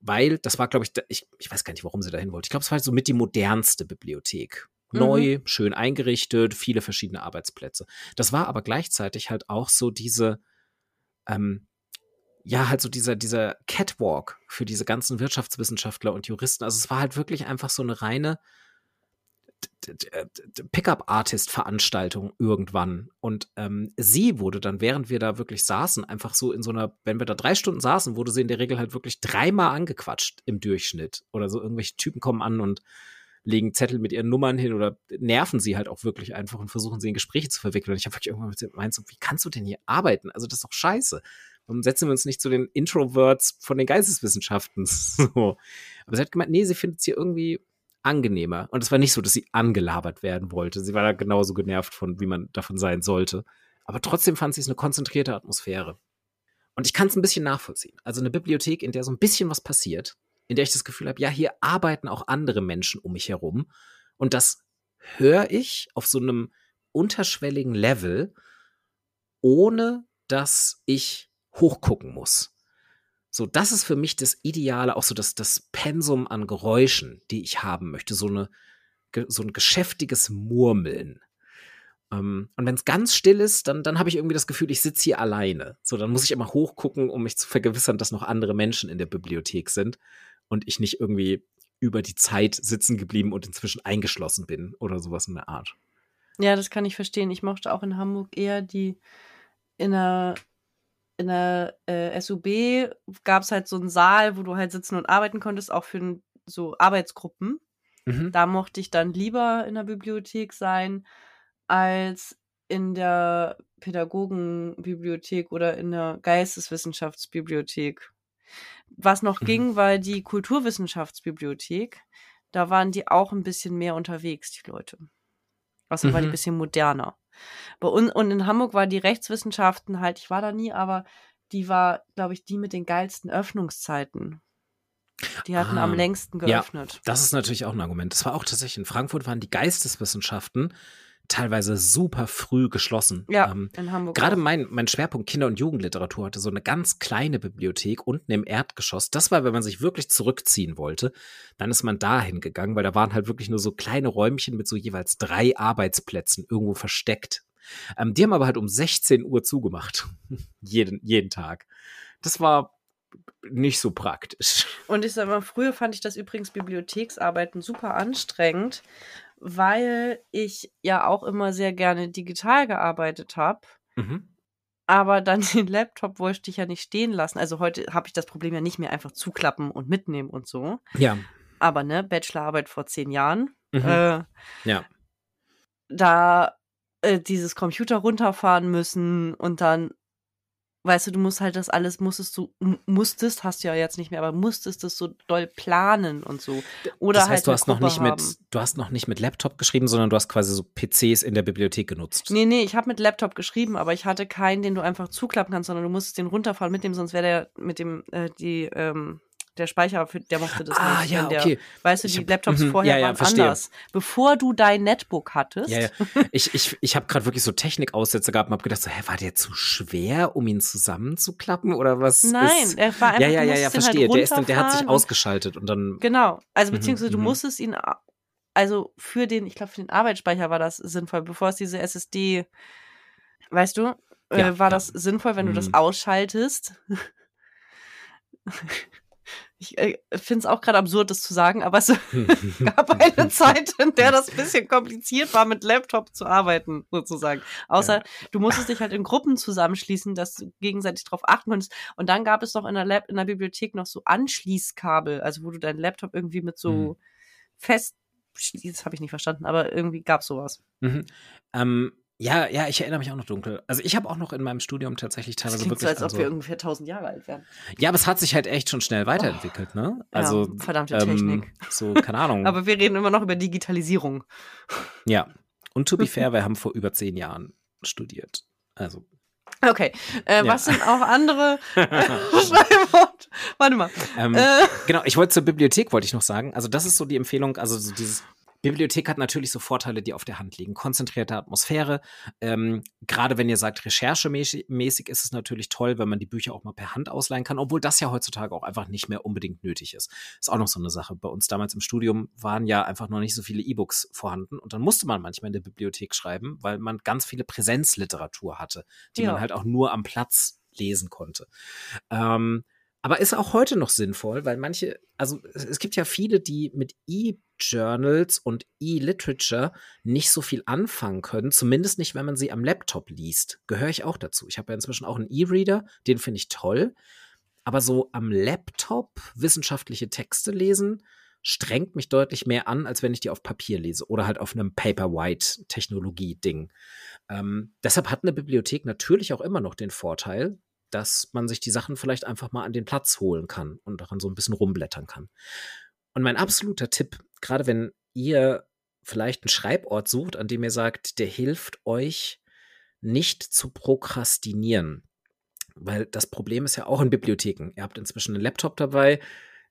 weil das war, glaube ich, ich, ich weiß gar nicht, warum sie dahin wollte. Ich glaube, es war so mit die modernste Bibliothek neu, mhm. schön eingerichtet, viele verschiedene Arbeitsplätze. Das war aber gleichzeitig halt auch so diese, ähm, ja, halt so dieser, dieser Catwalk für diese ganzen Wirtschaftswissenschaftler und Juristen. Also es war halt wirklich einfach so eine reine Pickup-Artist-Veranstaltung irgendwann. Und ähm, sie wurde dann, während wir da wirklich saßen, einfach so in so einer, wenn wir da drei Stunden saßen, wurde sie in der Regel halt wirklich dreimal angequatscht im Durchschnitt. Oder so irgendwelche Typen kommen an und legen Zettel mit ihren Nummern hin oder nerven sie halt auch wirklich einfach und versuchen sie in Gespräche zu verwickeln. Und ich habe wirklich irgendwann gemeint, so, wie kannst du denn hier arbeiten? Also das ist doch scheiße. Warum setzen wir uns nicht zu den Introverts von den Geisteswissenschaften? so. Aber sie hat gemeint, nee, sie findet es hier irgendwie angenehmer. Und es war nicht so, dass sie angelabert werden wollte. Sie war da genauso genervt von, wie man davon sein sollte. Aber trotzdem fand sie es eine konzentrierte Atmosphäre. Und ich kann es ein bisschen nachvollziehen. Also eine Bibliothek, in der so ein bisschen was passiert, in der ich das Gefühl habe, ja, hier arbeiten auch andere Menschen um mich herum. Und das höre ich auf so einem unterschwelligen Level, ohne dass ich hochgucken muss. So, das ist für mich das Ideale, auch so das, das Pensum an Geräuschen, die ich haben möchte. So, eine, so ein geschäftiges Murmeln. Ähm, und wenn es ganz still ist, dann, dann habe ich irgendwie das Gefühl, ich sitze hier alleine. So, dann muss ich immer hochgucken, um mich zu vergewissern, dass noch andere Menschen in der Bibliothek sind und ich nicht irgendwie über die Zeit sitzen geblieben und inzwischen eingeschlossen bin oder sowas in der Art. Ja, das kann ich verstehen. Ich mochte auch in Hamburg eher die in der in der äh, SUB gab es halt so einen Saal, wo du halt sitzen und arbeiten konntest, auch für so Arbeitsgruppen. Mhm. Da mochte ich dann lieber in der Bibliothek sein, als in der Pädagogenbibliothek oder in der Geisteswissenschaftsbibliothek. Was noch mhm. ging, war die Kulturwissenschaftsbibliothek. Da waren die auch ein bisschen mehr unterwegs, die Leute. Also mhm. war die ein bisschen moderner. Bei uns, und in Hamburg war die Rechtswissenschaften halt, ich war da nie, aber die war, glaube ich, die mit den geilsten Öffnungszeiten. Die hatten ah, am längsten geöffnet. Ja, das ist natürlich auch ein Argument. Das war auch tatsächlich in Frankfurt waren die Geisteswissenschaften teilweise super früh geschlossen. Ja, ähm, in Hamburg. Gerade mein, mein Schwerpunkt Kinder- und Jugendliteratur hatte so eine ganz kleine Bibliothek unten im Erdgeschoss. Das war, wenn man sich wirklich zurückziehen wollte, dann ist man da hingegangen, weil da waren halt wirklich nur so kleine Räumchen mit so jeweils drei Arbeitsplätzen irgendwo versteckt. Ähm, die haben aber halt um 16 Uhr zugemacht. jeden, jeden Tag. Das war nicht so praktisch. Und ich sag mal, früher fand ich das übrigens Bibliotheksarbeiten super anstrengend, weil ich ja auch immer sehr gerne digital gearbeitet habe. Mhm. Aber dann den Laptop wollte ich ja nicht stehen lassen. Also heute habe ich das Problem ja nicht mehr einfach zuklappen und mitnehmen und so. Ja. Aber ne, Bachelorarbeit vor zehn Jahren. Mhm. Äh, ja. Da äh, dieses Computer runterfahren müssen und dann weißt du, du musst halt das alles, musstest du, musstest, hast du ja jetzt nicht mehr, aber musstest das so doll planen und so. Oder das heißt, halt du hast noch nicht haben. mit, du hast noch nicht mit Laptop geschrieben, sondern du hast quasi so PCs in der Bibliothek genutzt. Nee, nee, ich habe mit Laptop geschrieben, aber ich hatte keinen, den du einfach zuklappen kannst, sondern du musstest den runterfahren mitnehmen, sonst wäre der mit dem, äh, die, ähm, der Speicher, der mochte das ah, nicht. Ja, der, okay. Weißt du, die hab, Laptops mm, vorher ja, ja, waren verstehe. anders. Bevor du dein Netbook hattest. Ja, ja. Ich, ich, ich habe gerade wirklich so Technikaussätze gehabt und habe gedacht, so, hä, war der zu schwer, um ihn zusammenzuklappen oder was? Nein, ist, er war einfach, ja, ja, ja, ja, halt verstehe. Halt der, ist der hat sich ausgeschaltet und dann. Genau. Also, mhm, beziehungsweise mhm, du musstest ihn, also für den, ich glaube, für den Arbeitsspeicher war das sinnvoll, bevor es diese SSD, weißt du, äh, war das sinnvoll, wenn du das mhm. ausschaltest. Ich äh, finde es auch gerade absurd, das zu sagen, aber es gab eine Zeit, in der das ein bisschen kompliziert war, mit Laptop zu arbeiten, sozusagen. Außer ja. du musstest dich halt in Gruppen zusammenschließen, dass du gegenseitig darauf achten konntest. Und dann gab es noch in der, Lab in der Bibliothek noch so Anschließkabel, also wo du deinen Laptop irgendwie mit so mhm. fest das habe ich nicht verstanden, aber irgendwie gab es sowas. Mhm. Ähm, ja, ja, ich erinnere mich auch noch dunkel. Also ich habe auch noch in meinem Studium tatsächlich teilweise das klingt wirklich. So, als ob wir ungefähr 1000 Jahre alt wären. Ja, aber es hat sich halt echt schon schnell weiterentwickelt, oh. ne? Also ja, verdammte ähm, Technik. So, keine Ahnung. aber wir reden immer noch über Digitalisierung. Ja. Und to be fair, wir haben vor über zehn Jahren studiert. Also. Okay. Äh, ja. Was sind auch andere Warte mal. Ähm, äh. Genau, ich wollte zur Bibliothek, wollte ich noch sagen. Also, das ist so die Empfehlung, also so dieses Bibliothek hat natürlich so Vorteile, die auf der Hand liegen. Konzentrierte Atmosphäre. Ähm, Gerade wenn ihr sagt, recherchemäßig ist es natürlich toll, wenn man die Bücher auch mal per Hand ausleihen kann, obwohl das ja heutzutage auch einfach nicht mehr unbedingt nötig ist. Ist auch noch so eine Sache. Bei uns damals im Studium waren ja einfach noch nicht so viele E-Books vorhanden und dann musste man manchmal in der Bibliothek schreiben, weil man ganz viele Präsenzliteratur hatte, die ja. man halt auch nur am Platz lesen konnte. Ähm, aber ist auch heute noch sinnvoll, weil manche, also es gibt ja viele, die mit E-Journals und E-Literature nicht so viel anfangen können, zumindest nicht, wenn man sie am Laptop liest. Gehöre ich auch dazu. Ich habe ja inzwischen auch einen E-Reader, den finde ich toll. Aber so am Laptop wissenschaftliche Texte lesen, strengt mich deutlich mehr an, als wenn ich die auf Papier lese oder halt auf einem Paperwhite-Technologie-Ding. Ähm, deshalb hat eine Bibliothek natürlich auch immer noch den Vorteil, dass man sich die Sachen vielleicht einfach mal an den Platz holen kann und daran so ein bisschen rumblättern kann. Und mein absoluter Tipp, gerade wenn ihr vielleicht einen Schreibort sucht, an dem ihr sagt, der hilft euch nicht zu prokrastinieren. Weil das Problem ist ja auch in Bibliotheken. Ihr habt inzwischen einen Laptop dabei,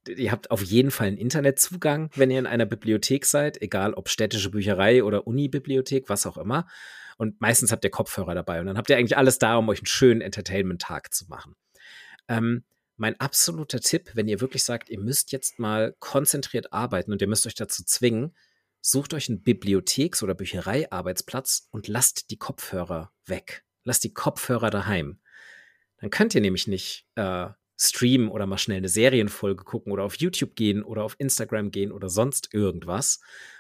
ihr habt auf jeden Fall einen Internetzugang, wenn ihr in einer Bibliothek seid, egal ob städtische Bücherei oder Unibibliothek, was auch immer. Und meistens habt ihr Kopfhörer dabei und dann habt ihr eigentlich alles da, um euch einen schönen Entertainment-Tag zu machen. Ähm, mein absoluter Tipp, wenn ihr wirklich sagt, ihr müsst jetzt mal konzentriert arbeiten und ihr müsst euch dazu zwingen, sucht euch einen Bibliotheks- oder Bücherei-Arbeitsplatz und lasst die Kopfhörer weg. Lasst die Kopfhörer daheim. Dann könnt ihr nämlich nicht äh, streamen oder mal schnell eine Serienfolge gucken oder auf YouTube gehen oder auf Instagram gehen oder sonst irgendwas,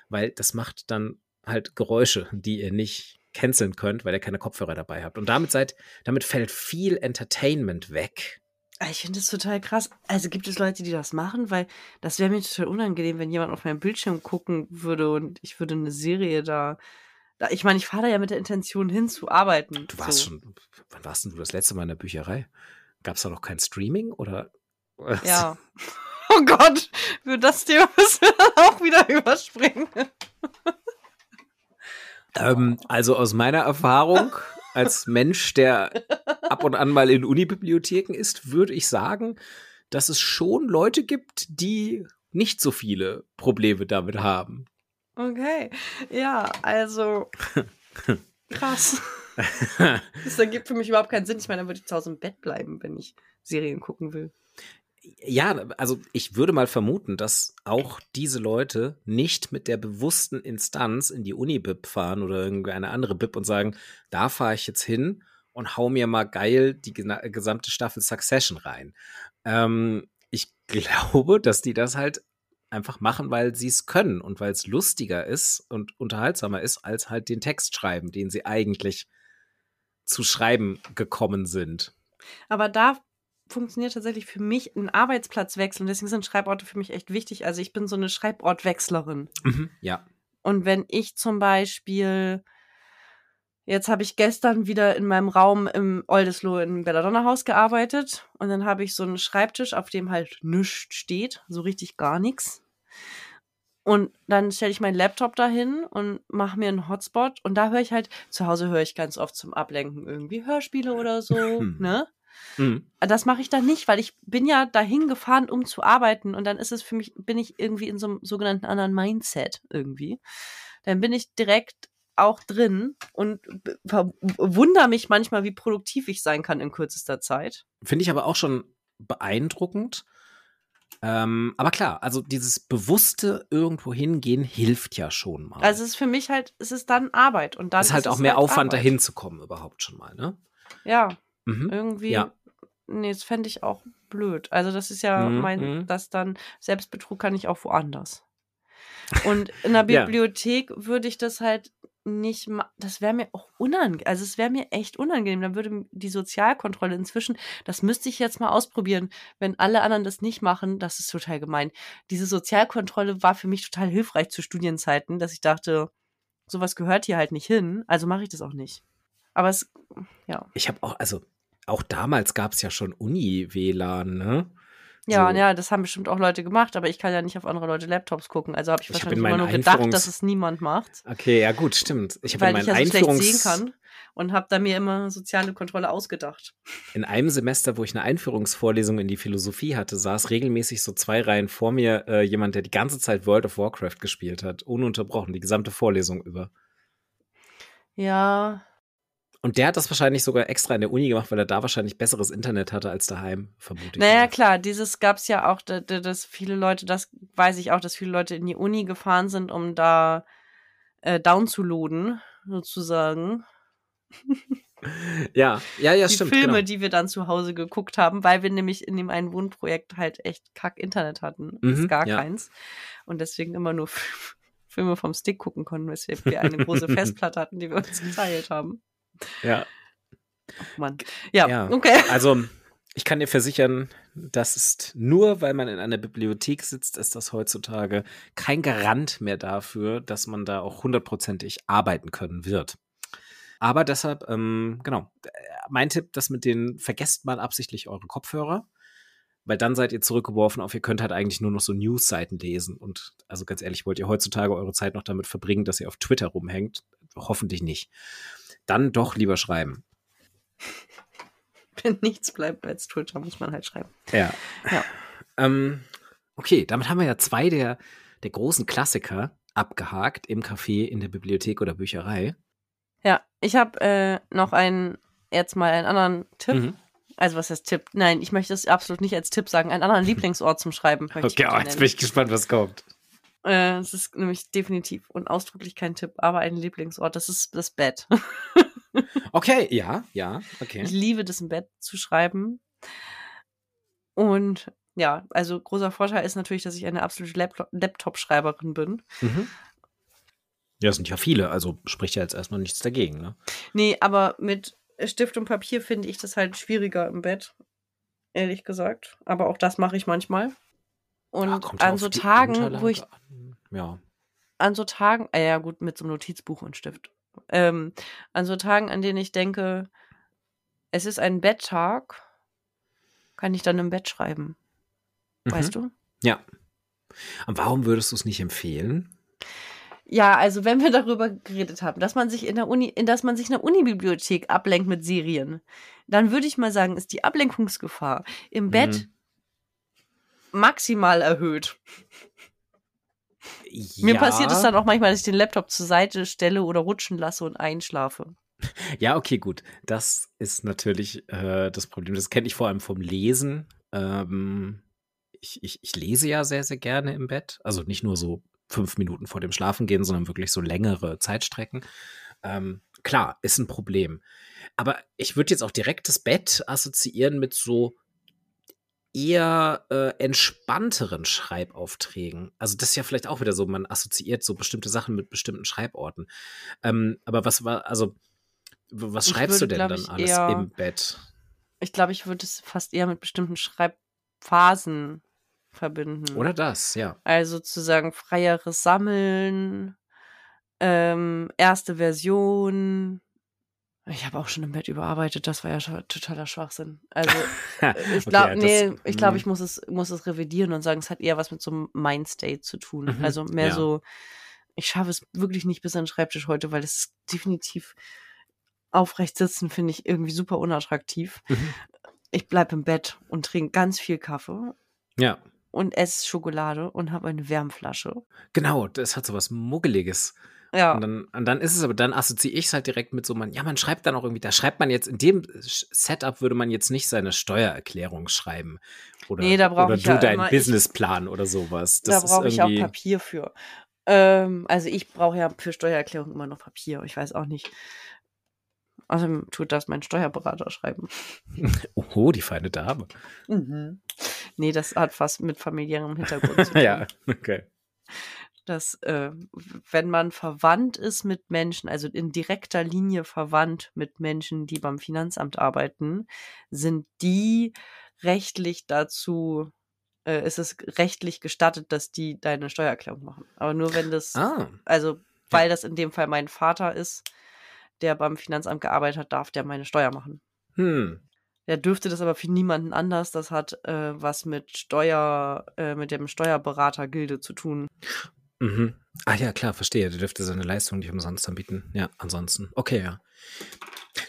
weil das macht dann halt Geräusche, die ihr nicht canceln könnt, weil ihr keine Kopfhörer dabei habt. Und damit seid, damit fällt viel Entertainment weg. Ah, ich finde das total krass. Also gibt es Leute, die das machen, weil das wäre mir total unangenehm, wenn jemand auf meinem Bildschirm gucken würde und ich würde eine Serie da. da ich meine, ich fahre da ja mit der Intention hin zu arbeiten. Du warst so. schon, wann warst denn du das letzte Mal in der Bücherei? Gab es da noch kein Streaming oder? Ja. Oh Gott, für das Thema müssen wir auch wieder überspringen. Ähm, also aus meiner Erfahrung als Mensch, der ab und an mal in Unibibliotheken ist, würde ich sagen, dass es schon Leute gibt, die nicht so viele Probleme damit haben. Okay, ja, also krass. das ergibt für mich überhaupt keinen Sinn. Ich meine, dann würde ich zu Hause im Bett bleiben, wenn ich Serien gucken will ja, also ich würde mal vermuten, dass auch diese Leute nicht mit der bewussten Instanz in die Uni-Bib fahren oder irgendeine andere Bib und sagen, da fahre ich jetzt hin und hau mir mal geil die gesamte Staffel Succession rein. Ähm, ich glaube, dass die das halt einfach machen, weil sie es können und weil es lustiger ist und unterhaltsamer ist, als halt den Text schreiben, den sie eigentlich zu schreiben gekommen sind. Aber da funktioniert tatsächlich für mich ein Arbeitsplatzwechsel und deswegen sind Schreiborte für mich echt wichtig. Also ich bin so eine Schreibortwechslerin. Mhm, ja. Und wenn ich zum Beispiel, jetzt habe ich gestern wieder in meinem Raum im Oldesloe im Belladonna Haus gearbeitet und dann habe ich so einen Schreibtisch, auf dem halt nichts steht, so richtig gar nichts. Und dann stelle ich meinen Laptop dahin und mache mir einen Hotspot und da höre ich halt, zu Hause höre ich ganz oft zum Ablenken irgendwie Hörspiele oder so, ne? Mhm. Das mache ich dann nicht, weil ich bin ja dahin gefahren, um zu arbeiten und dann ist es für mich, bin ich irgendwie in so einem sogenannten anderen Mindset irgendwie. Dann bin ich direkt auch drin und wundere mich manchmal, wie produktiv ich sein kann in kürzester Zeit. Finde ich aber auch schon beeindruckend. Ähm, aber klar, also dieses bewusste irgendwo hingehen hilft ja schon mal. Also es ist für mich halt, es ist dann Arbeit und dann es ist halt auch mehr halt Aufwand Arbeit. dahin zu kommen überhaupt schon mal, ne? Ja, Mhm. Irgendwie, ja. nee, das fände ich auch blöd. Also das ist ja mhm. mein, mhm. das dann, Selbstbetrug kann ich auch woanders. Und in der Bibliothek ja. würde ich das halt nicht, das wäre mir auch unangenehm, also es wäre mir echt unangenehm. Dann würde die Sozialkontrolle inzwischen, das müsste ich jetzt mal ausprobieren. Wenn alle anderen das nicht machen, das ist total gemein. Diese Sozialkontrolle war für mich total hilfreich zu Studienzeiten, dass ich dachte, sowas gehört hier halt nicht hin, also mache ich das auch nicht. Aber es, ja. Ich habe auch, also auch damals gab es ja schon Uni-WLAN, ne? Ja, so. ja, das haben bestimmt auch Leute gemacht, aber ich kann ja nicht auf andere Leute Laptops gucken. Also habe ich, ich wahrscheinlich hab immer nur gedacht, dass es niemand macht. Okay, ja gut, stimmt. Ich habe in meinen ich ja so Einführungs schlecht sehen kann und habe da mir immer soziale Kontrolle ausgedacht. In einem Semester, wo ich eine Einführungsvorlesung in die Philosophie hatte, saß regelmäßig so zwei Reihen vor mir äh, jemand, der die ganze Zeit World of Warcraft gespielt hat, ununterbrochen, die gesamte Vorlesung über. Ja, und der hat das wahrscheinlich sogar extra in der Uni gemacht, weil er da wahrscheinlich besseres Internet hatte als daheim, vermute ich. Naja, klar, dieses gab es ja auch, dass viele Leute, das weiß ich auch, dass viele Leute in die Uni gefahren sind, um da äh, downzuladen, sozusagen. ja, ja, ja, die stimmt. Die Filme, genau. die wir dann zu Hause geguckt haben, weil wir nämlich in dem einen Wohnprojekt halt echt kack Internet hatten. Mhm, gar ja. keins. Und deswegen immer nur Filme vom Stick gucken konnten, weshalb wir eine große Festplatte hatten, die wir uns geteilt haben. Ja. Oh Mann. Ja, ja, okay. Also, ich kann dir versichern, das ist nur, weil man in einer Bibliothek sitzt, ist das heutzutage kein Garant mehr dafür, dass man da auch hundertprozentig arbeiten können wird. Aber deshalb, ähm, genau, mein Tipp, das mit den, vergesst mal absichtlich eure Kopfhörer, weil dann seid ihr zurückgeworfen auf, ihr könnt halt eigentlich nur noch so News-Seiten lesen. Und also ganz ehrlich, wollt ihr heutzutage eure Zeit noch damit verbringen, dass ihr auf Twitter rumhängt? Hoffentlich nicht dann doch lieber schreiben. Wenn nichts bleibt als Twitter, muss man halt schreiben. Ja. ja. Ähm, okay, damit haben wir ja zwei der, der großen Klassiker abgehakt im Café, in der Bibliothek oder Bücherei. Ja, ich habe äh, noch einen, jetzt mal einen anderen Tipp. Mhm. Also was heißt Tipp? Nein, ich möchte es absolut nicht als Tipp sagen. Einen anderen Lieblingsort zum Schreiben. Okay, oh, jetzt bin ich gespannt, was kommt. Äh, es ist nämlich definitiv und ausdrücklich kein Tipp, aber ein Lieblingsort. Das ist das Bett. okay, ja, ja, okay. Ich liebe das im Bett zu schreiben. Und ja, also großer Vorteil ist natürlich, dass ich eine absolute Laptop-Schreiberin bin. Mhm. Ja, sind ja viele, also spricht ja jetzt erstmal nichts dagegen, ne? Nee, aber mit Stift und Papier finde ich das halt schwieriger im Bett, ehrlich gesagt. Aber auch das mache ich manchmal. Und ja, an so Tagen, wo ich. An. Ja. An so Tagen, äh, ja gut, mit so einem Notizbuch und Stift. Ähm, an so Tagen, an denen ich denke, es ist ein Betttag, kann ich dann im Bett schreiben. Mhm. Weißt du? Ja. Und warum würdest du es nicht empfehlen? Ja, also wenn wir darüber geredet haben, dass man sich in der Uni, in dass man sich in der Unibibliothek ablenkt mit Serien, dann würde ich mal sagen, ist die Ablenkungsgefahr im mhm. Maximal erhöht. Ja. Mir passiert es dann auch manchmal, dass ich den Laptop zur Seite stelle oder rutschen lasse und einschlafe. Ja, okay, gut. Das ist natürlich äh, das Problem. Das kenne ich vor allem vom Lesen. Ähm, ich, ich, ich lese ja sehr, sehr gerne im Bett. Also nicht nur so fünf Minuten vor dem Schlafengehen, sondern wirklich so längere Zeitstrecken. Ähm, klar, ist ein Problem. Aber ich würde jetzt auch direkt das Bett assoziieren mit so eher äh, entspannteren Schreibaufträgen. Also das ist ja vielleicht auch wieder so, man assoziiert so bestimmte Sachen mit bestimmten Schreiborten. Ähm, aber was war, also was ich schreibst würde, du denn dann alles eher, im Bett? Ich glaube, ich würde es fast eher mit bestimmten Schreibphasen verbinden. Oder das, ja. Also zu sagen, freieres Sammeln, ähm, erste Version. Ich habe auch schon im Bett überarbeitet, das war ja schon totaler Schwachsinn. Also äh, ich glaube, okay, nee, ich glaube, mhm. ich muss es, muss es revidieren und sagen, es hat eher was mit so einem Mindstate zu tun. Mhm, also mehr ja. so, ich schaffe es wirklich nicht bis an den Schreibtisch heute, weil es ist definitiv aufrecht sitzen, finde ich irgendwie super unattraktiv. Mhm. Ich bleibe im Bett und trinke ganz viel Kaffee. Ja und esse Schokolade und habe eine Wärmflasche. Genau, das hat so was Muggeliges. Ja. Und dann, und dann ist es aber, dann assoziiere ich es halt direkt mit so, man, ja, man schreibt dann auch irgendwie, da schreibt man jetzt, in dem Setup würde man jetzt nicht seine Steuererklärung schreiben. Oder, nee, da brauche ich du ja deinen Businessplan ich, oder sowas. Das da brauche ich auch Papier für. Ähm, also ich brauche ja für Steuererklärung immer noch Papier. Ich weiß auch nicht. Außerdem tut das mein Steuerberater schreiben. Oho, die feine Dame. Mhm. Nee, das hat was mit familiärem Hintergrund zu tun. ja, okay. Dass, äh, wenn man verwandt ist mit Menschen, also in direkter Linie verwandt mit Menschen, die beim Finanzamt arbeiten, sind die rechtlich dazu, äh, ist es rechtlich gestattet, dass die deine Steuererklärung machen. Aber nur wenn das, ah. also weil das in dem Fall mein Vater ist, der beim Finanzamt gearbeitet hat, darf der meine Steuer machen. Hm. Der dürfte das aber für niemanden anders. Das hat äh, was mit Steuer, äh, mit dem Steuerberatergilde zu tun. Mhm. Ah ja, klar, verstehe. Der dürfte seine Leistung nicht umsonst anbieten. Ja, ansonsten. Okay, ja.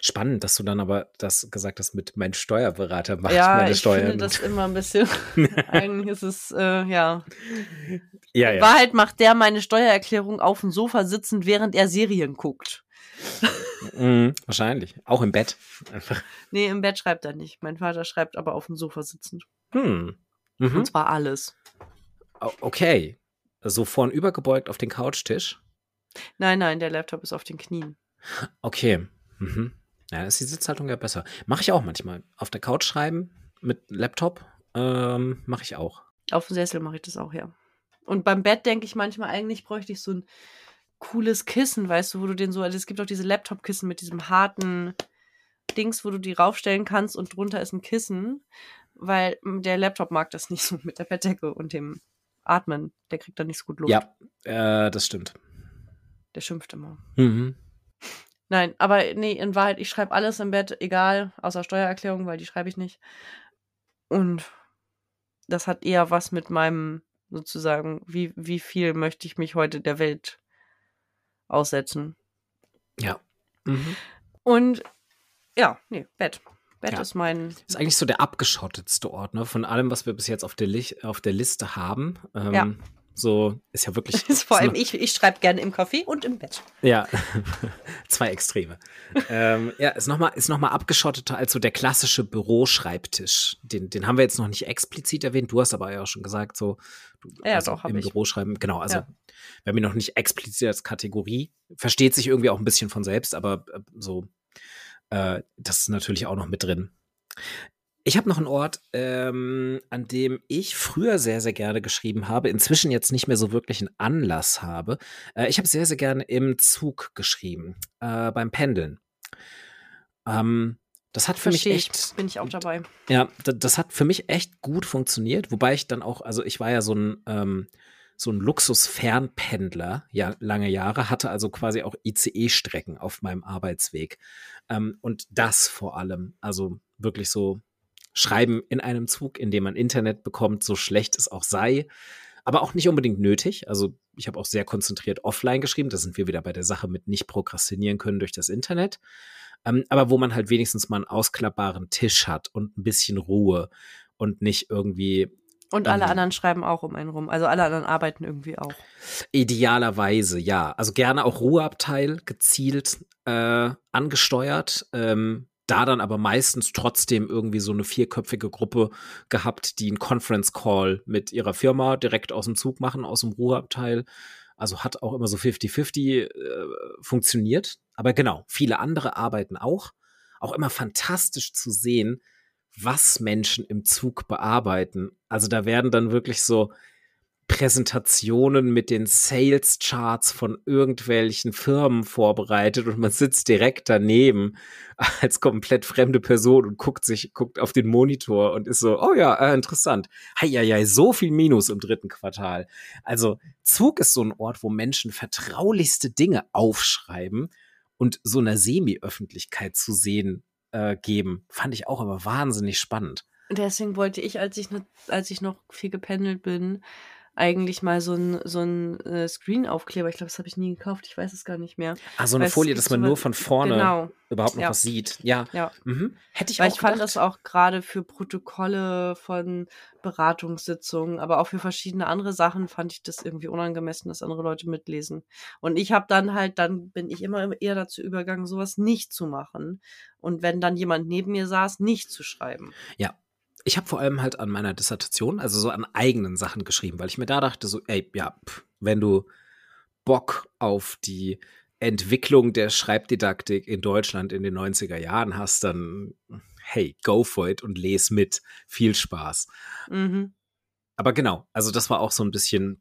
Spannend, dass du dann aber das gesagt hast mit mein Steuerberater macht ja, meine Steuern. Ja, ich finde das immer ein bisschen. eigentlich ist es äh, ja. Ja, ja. Wahrheit macht der meine Steuererklärung auf dem Sofa sitzend, während er Serien guckt. Mhm, wahrscheinlich. Auch im Bett. Einfach. Nee, im Bett schreibt er nicht. Mein Vater schreibt aber auf dem Sofa sitzend. Hm. Mhm. Und zwar alles. Okay. So vorn übergebeugt auf den Couchtisch? Nein, nein, der Laptop ist auf den Knien. Okay. Mhm. Ja, ist die Sitzhaltung ja besser. Mache ich auch manchmal. Auf der Couch schreiben mit Laptop ähm, mache ich auch. Auf dem Sessel mache ich das auch, ja. Und beim Bett denke ich manchmal, eigentlich bräuchte ich so ein cooles Kissen, weißt du, wo du den so, also es gibt auch diese Laptop-Kissen mit diesem harten Dings, wo du die raufstellen kannst und drunter ist ein Kissen, weil der Laptop mag das nicht so mit der Bettdecke und dem Atmen. Der kriegt dann nicht so gut Luft. Ja, äh, das stimmt. Der schimpft immer. Mhm. Nein, aber nee, in Wahrheit, ich schreibe alles im Bett, egal, außer Steuererklärung, weil die schreibe ich nicht. Und das hat eher was mit meinem, sozusagen, wie, wie viel möchte ich mich heute der Welt aussetzen. Ja. Mhm. Und ja, nee, Bett. Bett ja. ist mein. Ist eigentlich so der abgeschottetste Ort, ne? Von allem, was wir bis jetzt auf der, Li auf der Liste haben. Ähm, ja. So ist ja wirklich. Ist vor allem ich, ich schreibe gerne im Café und im Bett. Ja, zwei Extreme. ähm, ja, ist nochmal noch abgeschotteter als so der klassische Büroschreibtisch. Den, den haben wir jetzt noch nicht explizit erwähnt. Du hast aber ja auch schon gesagt, so du, ja, also doch, im ich. Büro schreiben. Genau, also ja. wir haben ihn noch nicht explizit als Kategorie. Versteht sich irgendwie auch ein bisschen von selbst, aber äh, so, äh, das ist natürlich auch noch mit drin. Ich habe noch einen Ort, ähm, an dem ich früher sehr, sehr gerne geschrieben habe, inzwischen jetzt nicht mehr so wirklich einen Anlass habe. Äh, ich habe sehr, sehr gerne im Zug geschrieben, äh, beim Pendeln. Ähm, das hat für Versteh mich echt. Bin ich auch dabei. Ja, das, das, hat für mich echt gut funktioniert, wobei ich dann auch, also ich war ja so ein, ähm, so ein Luxus-Fernpendler, ja, lange Jahre, hatte also quasi auch ICE-Strecken auf meinem Arbeitsweg. Ähm, und das vor allem, also wirklich so Schreiben in einem Zug, in dem man Internet bekommt, so schlecht es auch sei. Aber auch nicht unbedingt nötig. Also ich habe auch sehr konzentriert offline geschrieben. Da sind wir wieder bei der Sache mit nicht prokrastinieren können durch das Internet. Ähm, aber wo man halt wenigstens mal einen ausklappbaren Tisch hat und ein bisschen Ruhe und nicht irgendwie. Und alle ähm, anderen schreiben auch um einen rum. Also alle anderen arbeiten irgendwie auch. Idealerweise, ja. Also gerne auch Ruheabteil gezielt äh, angesteuert. Ähm, da dann aber meistens trotzdem irgendwie so eine vierköpfige Gruppe gehabt, die einen Conference Call mit ihrer Firma direkt aus dem Zug machen, aus dem Ruheabteil. Also hat auch immer so 50-50 äh, funktioniert. Aber genau, viele andere arbeiten auch. Auch immer fantastisch zu sehen, was Menschen im Zug bearbeiten. Also da werden dann wirklich so Präsentationen mit den Sales Charts von irgendwelchen Firmen vorbereitet und man sitzt direkt daneben als komplett fremde Person und guckt sich, guckt auf den Monitor und ist so, oh ja, äh, interessant. Heieiei, so viel Minus im dritten Quartal. Also Zug ist so ein Ort, wo Menschen vertraulichste Dinge aufschreiben und so einer Semi-Öffentlichkeit zu sehen äh, geben. Fand ich auch aber wahnsinnig spannend. Deswegen wollte ich, als ich, als ich noch viel gependelt bin, eigentlich mal so ein, so ein äh, Screen-Aufkleber. Ich glaube, das habe ich nie gekauft. Ich weiß es gar nicht mehr. Ah, so eine Weil Folie, dass man nur von vorne genau. überhaupt noch ja. was sieht. Ja. ja. Mhm. Hätte ich Weil auch ich gedacht. fand das auch gerade für Protokolle von Beratungssitzungen, aber auch für verschiedene andere Sachen fand ich das irgendwie unangemessen, dass andere Leute mitlesen. Und ich habe dann halt, dann bin ich immer eher dazu übergegangen, sowas nicht zu machen. Und wenn dann jemand neben mir saß, nicht zu schreiben. Ja, ich habe vor allem halt an meiner Dissertation, also so an eigenen Sachen geschrieben, weil ich mir da dachte, so, ey, ja, pff, wenn du Bock auf die Entwicklung der Schreibdidaktik in Deutschland in den 90er Jahren hast, dann hey, go for it und les mit. Viel Spaß. Mhm. Aber genau, also das war auch so ein bisschen,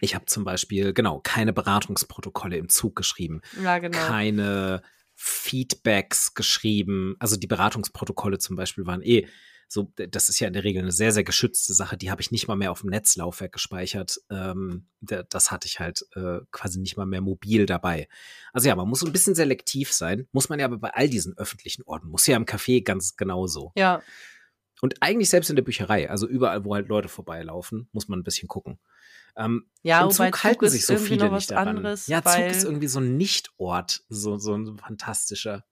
ich habe zum Beispiel, genau, keine Beratungsprotokolle im Zug geschrieben. Ja, genau. Keine Feedbacks geschrieben. Also die Beratungsprotokolle zum Beispiel waren eh so, das ist ja in der Regel eine sehr, sehr geschützte Sache. Die habe ich nicht mal mehr auf dem Netzlaufwerk gespeichert. Ähm, das hatte ich halt äh, quasi nicht mal mehr mobil dabei. Also ja, man muss ein bisschen selektiv sein. Muss man ja aber bei all diesen öffentlichen Orten. Muss ja im Café ganz genauso. Ja. Und eigentlich selbst in der Bücherei, also überall, wo halt Leute vorbeilaufen, muss man ein bisschen gucken. Ähm, ja, Zug, Zug halten sich so viele nicht daran. Anderes, ja, Zug ist irgendwie so ein Nichtort, so, so ein fantastischer.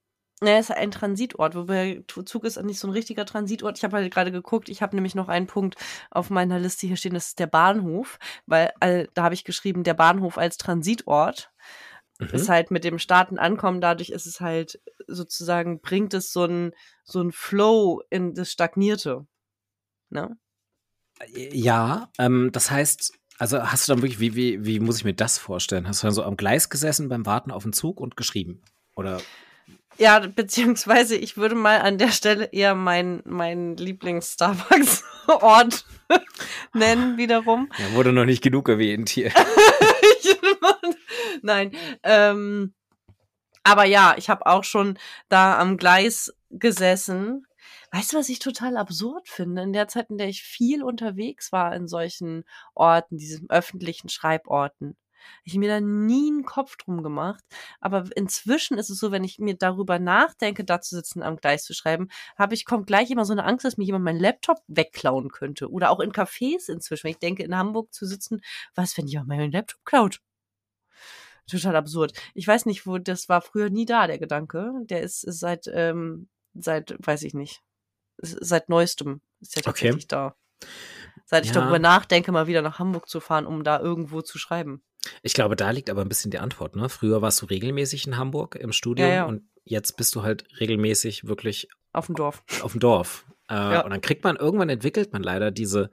Naja, es ist ein Transitort, wobei Zug ist nicht so ein richtiger Transitort. Ich habe halt gerade geguckt, ich habe nämlich noch einen Punkt auf meiner Liste hier stehen, das ist der Bahnhof, weil äh, da habe ich geschrieben, der Bahnhof als Transitort. Mhm. Ist halt mit dem Starten ankommen, dadurch ist es halt sozusagen, bringt es so ein, so ein Flow in das Stagnierte. Ne? Ja, ähm, das heißt, also hast du dann wirklich, wie, wie, wie muss ich mir das vorstellen? Hast du dann so am Gleis gesessen beim Warten auf den Zug und geschrieben? Oder ja, beziehungsweise ich würde mal an der Stelle eher meinen mein Lieblings-Starbucks-Ort nennen, wiederum. Ja, wurde noch nicht genug erwähnt hier. Nein. Ähm, aber ja, ich habe auch schon da am Gleis gesessen. Weißt du, was ich total absurd finde? In der Zeit, in der ich viel unterwegs war in solchen Orten, diesen öffentlichen Schreiborten, ich mir da nie einen Kopf drum gemacht. Aber inzwischen ist es so, wenn ich mir darüber nachdenke, da zu sitzen, am Gleis zu schreiben, habe ich, kommt gleich immer so eine Angst, dass mir jemand meinen Laptop wegklauen könnte. Oder auch in Cafés inzwischen. Wenn ich denke, in Hamburg zu sitzen, was, wenn jemand meinen Laptop klaut? Total absurd. Ich weiß nicht, wo, das war früher nie da, der Gedanke. Der ist, ist seit, ähm, seit, weiß ich nicht, seit neuestem ist der tatsächlich okay. da. Seit ich ja. darüber nachdenke, mal wieder nach Hamburg zu fahren, um da irgendwo zu schreiben. Ich glaube, da liegt aber ein bisschen die Antwort. Ne? Früher warst du regelmäßig in Hamburg im Studium ja, ja. und jetzt bist du halt regelmäßig wirklich auf dem Dorf. Auf dem Dorf. Äh, ja. Und dann kriegt man, irgendwann entwickelt man leider diese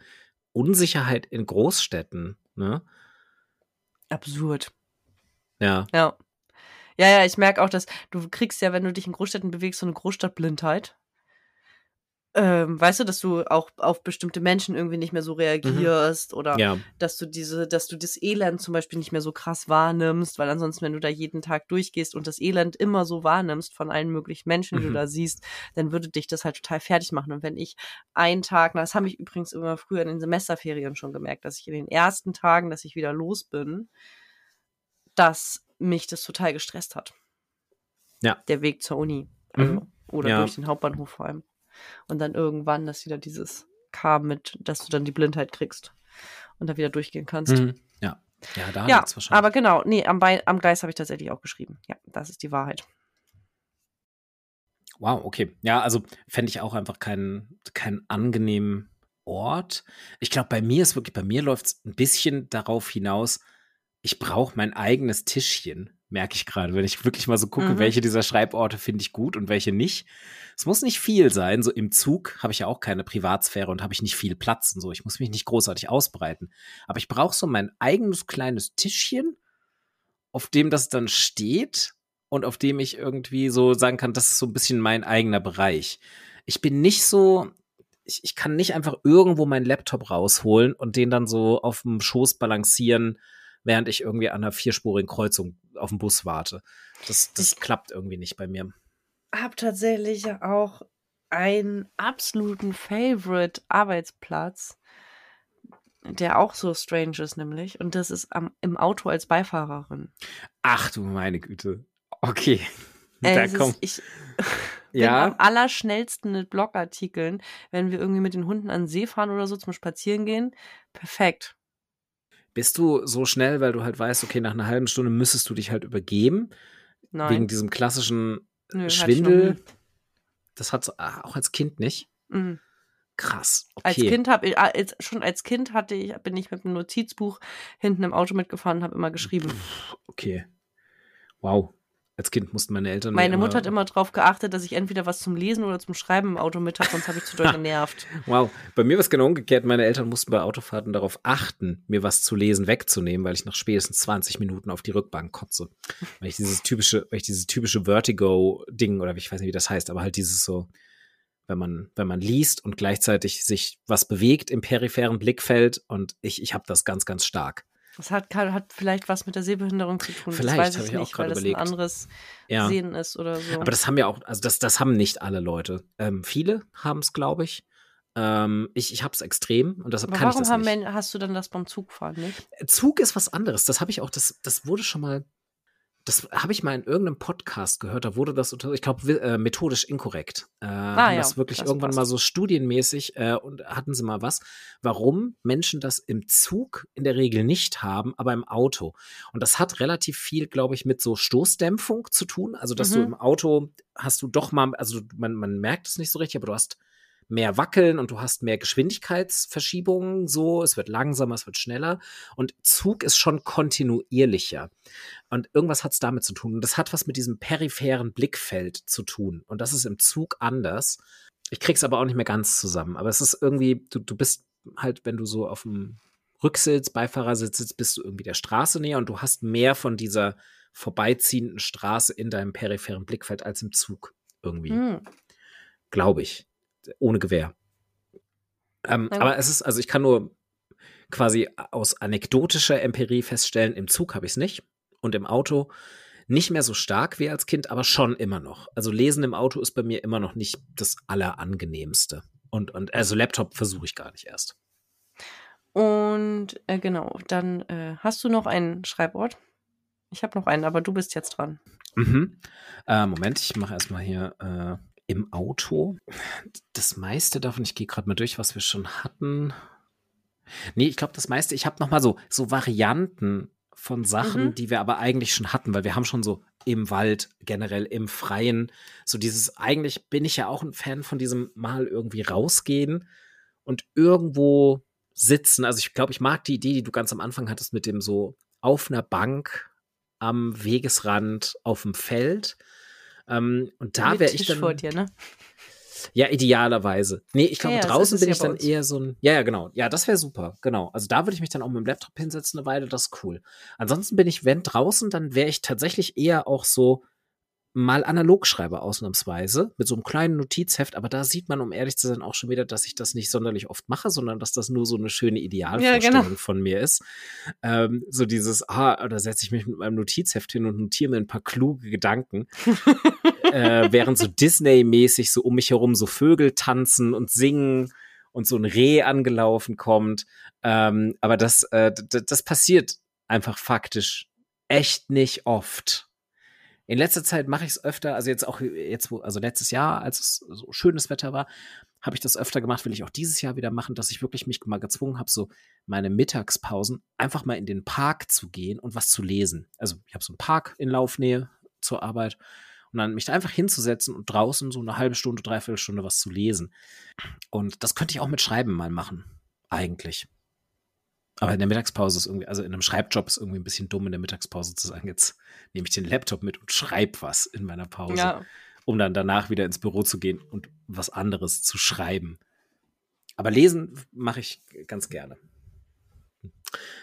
Unsicherheit in Großstädten. Ne? Absurd. Ja. Ja. Ja, ja, ich merke auch, dass du kriegst ja, wenn du dich in Großstädten bewegst, so eine Großstadtblindheit. Ähm, weißt du, dass du auch auf bestimmte Menschen irgendwie nicht mehr so mhm. reagierst mhm. oder ja. dass du diese, dass du das Elend zum Beispiel nicht mehr so krass wahrnimmst, weil ansonsten, wenn du da jeden Tag durchgehst und das Elend immer so wahrnimmst von allen möglichen Menschen, die mhm. du da siehst, dann würde dich das halt total fertig machen. Und wenn ich einen Tag, das habe ich übrigens immer früher in den Semesterferien schon gemerkt, dass ich in den ersten Tagen, dass ich wieder los bin, dass mich das total gestresst hat. Ja. Der Weg zur Uni. Also, mhm. Oder ja. durch den Hauptbahnhof vor allem. Und dann irgendwann, dass wieder dieses kam mit, dass du dann die Blindheit kriegst und da wieder durchgehen kannst. Mhm. Ja. Ja, da ja, wahrscheinlich. aber genau, nee, am, Be am Geist habe ich tatsächlich auch geschrieben. Ja, das ist die Wahrheit. Wow, okay. Ja, also fände ich auch einfach keinen keinen angenehmen Ort. Ich glaube, bei mir ist wirklich, bei mir läuft es ein bisschen darauf hinaus, ich brauche mein eigenes Tischchen merke ich gerade, wenn ich wirklich mal so gucke, mhm. welche dieser Schreiborte finde ich gut und welche nicht. Es muss nicht viel sein. So im Zug habe ich ja auch keine Privatsphäre und habe ich nicht viel Platz und so. Ich muss mich nicht großartig ausbreiten. Aber ich brauche so mein eigenes kleines Tischchen, auf dem das dann steht und auf dem ich irgendwie so sagen kann, das ist so ein bisschen mein eigener Bereich. Ich bin nicht so, ich, ich kann nicht einfach irgendwo meinen Laptop rausholen und den dann so auf dem Schoß balancieren während ich irgendwie an einer vierspurigen Kreuzung auf den Bus warte. Das, das ich klappt irgendwie nicht bei mir. Hab tatsächlich auch einen absoluten Favorite Arbeitsplatz, der auch so strange ist, nämlich. Und das ist am, im Auto als Beifahrerin. Ach du meine Güte. Okay. Äh, da kommt. ich bin ja. am allerschnellsten mit Blogartikeln, wenn wir irgendwie mit den Hunden an den See fahren oder so zum Spazieren gehen. Perfekt. Bist du so schnell, weil du halt weißt, okay, nach einer halben Stunde müsstest du dich halt übergeben? Nein. Wegen diesem klassischen Nö, Schwindel. Das hat ah, auch als Kind nicht. Mhm. Krass. Okay. Als Kind habe ich als, schon als Kind hatte ich bin ich mit einem Notizbuch hinten im Auto mitgefahren und habe immer geschrieben. Okay. Wow als Kind mussten meine Eltern. Meine Mutter hat immer darauf geachtet, dass ich entweder was zum Lesen oder zum Schreiben im Auto mit habe, sonst habe ich zu doll genervt. wow. Bei mir war es genau umgekehrt. Meine Eltern mussten bei Autofahrten darauf achten, mir was zu lesen wegzunehmen, weil ich nach spätestens 20 Minuten auf die Rückbank kotze. Weil ich dieses typische, weil ich dieses typische Vertigo-Ding oder ich weiß nicht, wie das heißt, aber halt dieses so, wenn man, wenn man liest und gleichzeitig sich was bewegt im peripheren Blickfeld und ich, ich habe das ganz, ganz stark. Das hat, hat vielleicht was mit der Sehbehinderung zu tun. Vielleicht, das weiß ich, ich nicht, weil überlegt. das ein anderes ja. Sehen ist oder so. Aber das haben ja auch, also das, das haben nicht alle Leute. Ähm, viele haben es, glaube ich. Ähm, ich ich habe es extrem und deshalb Aber kann ich das nicht. Warum hast du dann das beim Zugfahren nicht? Zug ist was anderes. Das habe ich auch, das, das wurde schon mal das habe ich mal in irgendeinem Podcast gehört, da wurde das, ich glaube, äh, methodisch inkorrekt. Äh, ah, ja, das wirklich das irgendwann passt. mal so studienmäßig äh, und hatten sie mal was, warum Menschen das im Zug in der Regel nicht haben, aber im Auto. Und das hat relativ viel, glaube ich, mit so Stoßdämpfung zu tun. Also, dass mhm. du im Auto hast du doch mal, also man, man merkt es nicht so richtig, aber du hast mehr Wackeln und du hast mehr Geschwindigkeitsverschiebungen so, es wird langsamer, es wird schneller und Zug ist schon kontinuierlicher. Und irgendwas hat es damit zu tun. Und das hat was mit diesem peripheren Blickfeld zu tun. Und das ist im Zug anders. Ich krieg's aber auch nicht mehr ganz zusammen. Aber es ist irgendwie, du, du bist halt, wenn du so auf dem Rücksitz, Beifahrersitz sitzt, bist du irgendwie der Straße näher und du hast mehr von dieser vorbeiziehenden Straße in deinem peripheren Blickfeld als im Zug irgendwie. Mhm. Glaube ich ohne Gewehr. Ähm. Aber es ist, also ich kann nur quasi aus anekdotischer Empirie feststellen, im Zug habe ich es nicht und im Auto nicht mehr so stark wie als Kind, aber schon immer noch. Also Lesen im Auto ist bei mir immer noch nicht das Allerangenehmste. Und, und also Laptop versuche ich gar nicht erst. Und äh, genau, dann äh, hast du noch einen Schreibort? Ich habe noch einen, aber du bist jetzt dran. Mhm. Äh, Moment, ich mache erstmal hier äh, im Auto. Das meiste davon, ich gehe gerade mal durch, was wir schon hatten. Nee, ich glaube, das meiste, ich habe noch mal so, so Varianten von Sachen, mhm. die wir aber eigentlich schon hatten, weil wir haben schon so im Wald, generell im Freien, so dieses, eigentlich bin ich ja auch ein Fan von diesem Mal irgendwie rausgehen und irgendwo sitzen. Also ich glaube, ich mag die Idee, die du ganz am Anfang hattest mit dem so auf einer Bank am Wegesrand auf dem Feld ähm, und da wäre ich dann. vor dir, ne? Ja, idealerweise. Nee, ich glaube, ja, draußen bin ich dann eher so ein. Ja, ja, genau. Ja, das wäre super. Genau. Also da würde ich mich dann auch mit dem Laptop hinsetzen eine Weile, das ist cool. Ansonsten bin ich, wenn draußen, dann wäre ich tatsächlich eher auch so mal analog schreibe, ausnahmsweise, mit so einem kleinen Notizheft, aber da sieht man, um ehrlich zu sein, auch schon wieder, dass ich das nicht sonderlich oft mache, sondern dass das nur so eine schöne Idealvorstellung ja, genau. von mir ist. Ähm, so dieses, ah, da setze ich mich mit meinem Notizheft hin und notiere mir ein paar kluge Gedanken. äh, während so Disney-mäßig so um mich herum so Vögel tanzen und singen und so ein Reh angelaufen kommt. Ähm, aber das, äh, das passiert einfach faktisch echt nicht oft. In letzter Zeit mache ich es öfter, also jetzt auch jetzt, also letztes Jahr, als es so schönes Wetter war, habe ich das öfter gemacht, will ich auch dieses Jahr wieder machen, dass ich wirklich mich mal gezwungen habe, so meine Mittagspausen einfach mal in den Park zu gehen und was zu lesen. Also ich habe so einen Park in Laufnähe zur Arbeit und dann mich da einfach hinzusetzen und draußen so eine halbe Stunde, dreiviertel Stunde was zu lesen. Und das könnte ich auch mit Schreiben mal machen, eigentlich. Aber in der Mittagspause ist irgendwie, also in einem Schreibjob ist irgendwie ein bisschen dumm, in der Mittagspause zu sagen, jetzt nehme ich den Laptop mit und schreibe was in meiner Pause, ja. um dann danach wieder ins Büro zu gehen und was anderes zu schreiben. Aber lesen mache ich ganz gerne.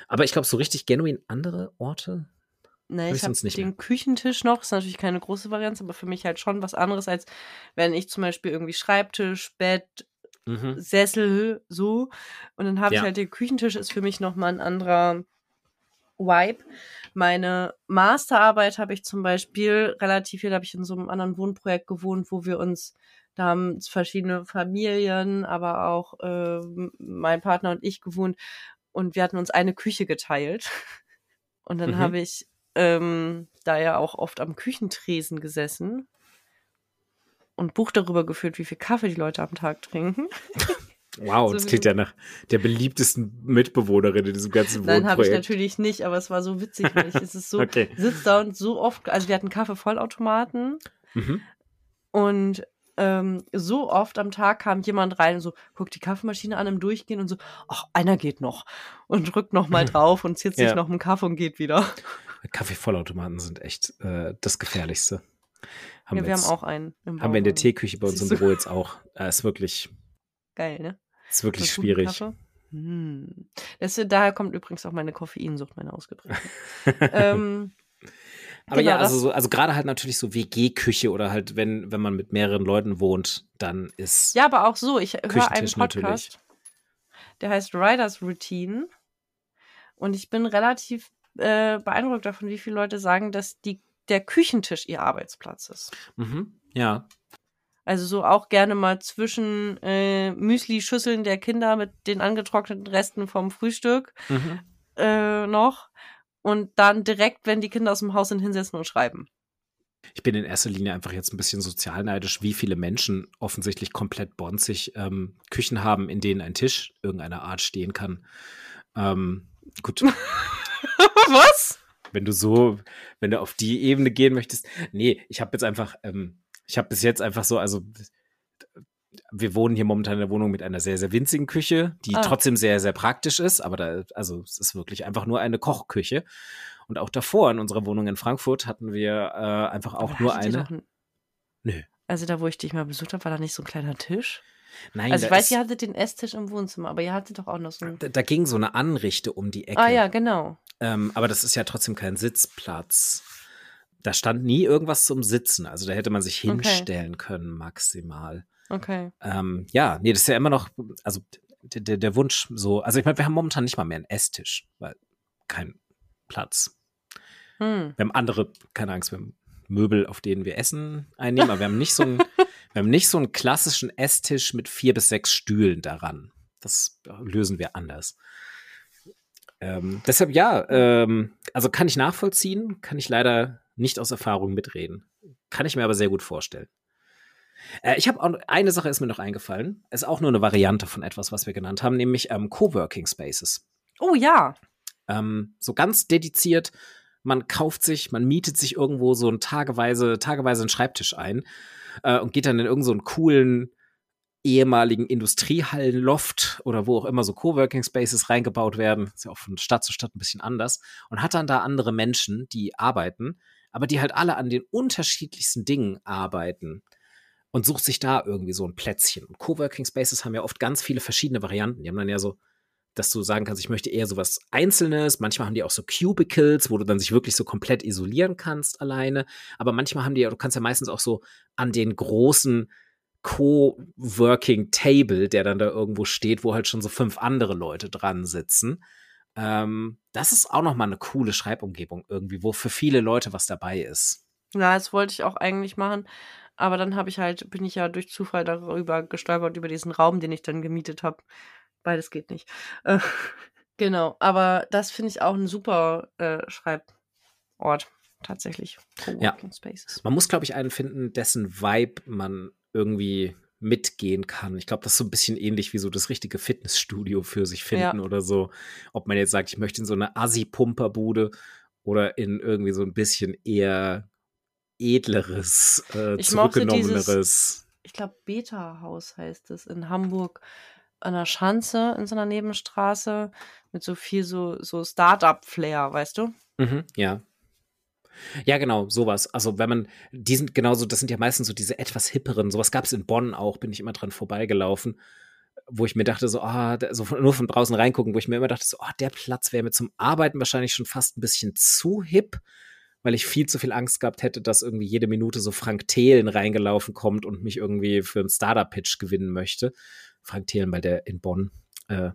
Aber ich glaube, so richtig genuin andere Orte. Nee, ich habe den mehr. Küchentisch noch, ist natürlich keine große Varianz, aber für mich halt schon was anderes, als wenn ich zum Beispiel irgendwie Schreibtisch, Bett, mhm. Sessel, so. Und dann habe ja. ich halt den Küchentisch, ist für mich nochmal ein anderer Vibe. Meine Masterarbeit habe ich zum Beispiel relativ viel, da habe ich in so einem anderen Wohnprojekt gewohnt, wo wir uns, da haben verschiedene Familien, aber auch äh, mein Partner und ich gewohnt und wir hatten uns eine Küche geteilt. Und dann mhm. habe ich ähm, da ja auch oft am Küchentresen gesessen und Buch darüber geführt, wie viel Kaffee die Leute am Tag trinken. Wow, so das klingt ja nach der beliebtesten Mitbewohnerin in diesem ganzen Wohnprojekt. Nein, habe ich natürlich nicht, aber es war so witzig, weil ich, es ist so, okay. sitzt da und so oft, also wir hatten Kaffeevollautomaten mhm. und ähm, so oft am Tag kam jemand rein und so, guckt die Kaffeemaschine an im Durchgehen und so, ach, einer geht noch und drückt noch mal drauf und zieht sich ja. noch einen Kaffee und geht wieder. Kaffeevollautomaten sind echt äh, das Gefährlichste. Haben ja, wir, wir haben auch einen. haben wir in der Teeküche bei uns im Büro jetzt auch. Äh, ist wirklich. Geil, ne? Ist wirklich schwierig. Hm. Das, daher kommt übrigens auch meine Koffeinsucht, meine ausgeprägte. ähm, aber genau, ja, also, so, also gerade halt natürlich so WG-Küche oder halt, wenn, wenn man mit mehreren Leuten wohnt, dann ist. Ja, aber auch so. Ich höre einen Podcast, natürlich. der heißt Riders Routine. Und ich bin relativ äh, beeindruckt davon, wie viele Leute sagen, dass die, der Küchentisch ihr Arbeitsplatz ist. Mhm, ja. Also so auch gerne mal zwischen äh, Müsli-Schüsseln der Kinder mit den angetrockneten Resten vom Frühstück mhm. äh, noch. Und dann direkt, wenn die Kinder aus dem Haus sind, hinsetzen und schreiben. Ich bin in erster Linie einfach jetzt ein bisschen sozial neidisch, wie viele Menschen offensichtlich komplett bonzig ähm, Küchen haben, in denen ein Tisch irgendeiner Art stehen kann. Ähm, gut. Was? Wenn du so, wenn du auf die Ebene gehen möchtest. Nee, ich habe jetzt einfach, ähm, ich habe bis jetzt einfach so, also wir wohnen hier momentan in der Wohnung mit einer sehr, sehr winzigen Küche, die ah. trotzdem sehr, sehr praktisch ist, aber da, also es ist wirklich einfach nur eine Kochküche. Und auch davor in unserer Wohnung in Frankfurt hatten wir äh, einfach auch aber nur eine. Ein... Nö. Also da, wo ich dich mal besucht habe, war da nicht so ein kleiner Tisch? Nein, also ich weiß, ihr hattet den Esstisch im Wohnzimmer, aber ihr hattet doch auch noch so ein. Da, da ging so eine Anrichte um die Ecke. Ah ja, genau. Ähm, aber das ist ja trotzdem kein Sitzplatz. Da stand nie irgendwas zum Sitzen. Also da hätte man sich hinstellen okay. können, maximal. Okay. Ähm, ja, nee, das ist ja immer noch, also der, der, der Wunsch so, also ich meine, wir haben momentan nicht mal mehr einen Esstisch, weil kein Platz. Hm. Wir haben andere, keine Angst, wir haben Möbel, auf denen wir Essen einnehmen, aber wir haben nicht so einen, wir haben nicht so einen klassischen Esstisch mit vier bis sechs Stühlen daran. Das lösen wir anders. Ähm, deshalb ja, ähm, also kann ich nachvollziehen, kann ich leider nicht aus Erfahrung mitreden. Kann ich mir aber sehr gut vorstellen. Äh, ich habe auch eine Sache ist mir noch eingefallen. Ist auch nur eine Variante von etwas, was wir genannt haben, nämlich ähm, Coworking Spaces. Oh ja. Ähm, so ganz dediziert. Man kauft sich, man mietet sich irgendwo so ein tageweise, tageweise einen Schreibtisch ein äh, und geht dann in irgendeinen so coolen ehemaligen Industriehallen-Loft oder wo auch immer so Coworking Spaces reingebaut werden. Ist ja auch von Stadt zu Stadt ein bisschen anders. Und hat dann da andere Menschen, die arbeiten, aber die halt alle an den unterschiedlichsten Dingen arbeiten und sucht sich da irgendwie so ein Plätzchen. Und Coworking Spaces haben ja oft ganz viele verschiedene Varianten. Die haben dann ja so dass du sagen kannst, ich möchte eher sowas Einzelnes. Manchmal haben die auch so Cubicles, wo du dann sich wirklich so komplett isolieren kannst alleine. Aber manchmal haben die, du kannst ja meistens auch so an den großen Co-working Table, der dann da irgendwo steht, wo halt schon so fünf andere Leute dran sitzen. Ähm, das ist auch nochmal eine coole Schreibumgebung irgendwie, wo für viele Leute was dabei ist. Ja, das wollte ich auch eigentlich machen. Aber dann habe ich halt, bin ich ja durch Zufall darüber gestolpert, über diesen Raum, den ich dann gemietet habe. Beides geht nicht. Äh, genau, aber das finde ich auch ein super äh, Schreibort, tatsächlich. Ja. Spaces. Man muss, glaube ich, einen finden, dessen Vibe man irgendwie mitgehen kann. Ich glaube, das ist so ein bisschen ähnlich wie so das richtige Fitnessstudio für sich finden ja. oder so. Ob man jetzt sagt, ich möchte in so eine Assi-Pumperbude oder in irgendwie so ein bisschen eher edleres, äh, ich zurückgenommeneres. Dieses, ich glaube, Beta-Haus heißt es in Hamburg an der Schanze in so einer Nebenstraße mit so viel so, so Start-up-Flair, weißt du? Mhm, ja. Ja, genau, sowas. Also wenn man, die sind genauso, das sind ja meistens so diese etwas hipperen, sowas gab es in Bonn auch, bin ich immer dran vorbeigelaufen, wo ich mir dachte, so, ah, oh, so nur von draußen reingucken, wo ich mir immer dachte, so, oh, der Platz wäre mir zum Arbeiten wahrscheinlich schon fast ein bisschen zu hip, weil ich viel zu viel Angst gehabt hätte, dass irgendwie jede Minute so Frank Thelen reingelaufen kommt und mich irgendwie für einen Startup-Pitch gewinnen möchte. Frank Thelen, weil der in Bonn äh,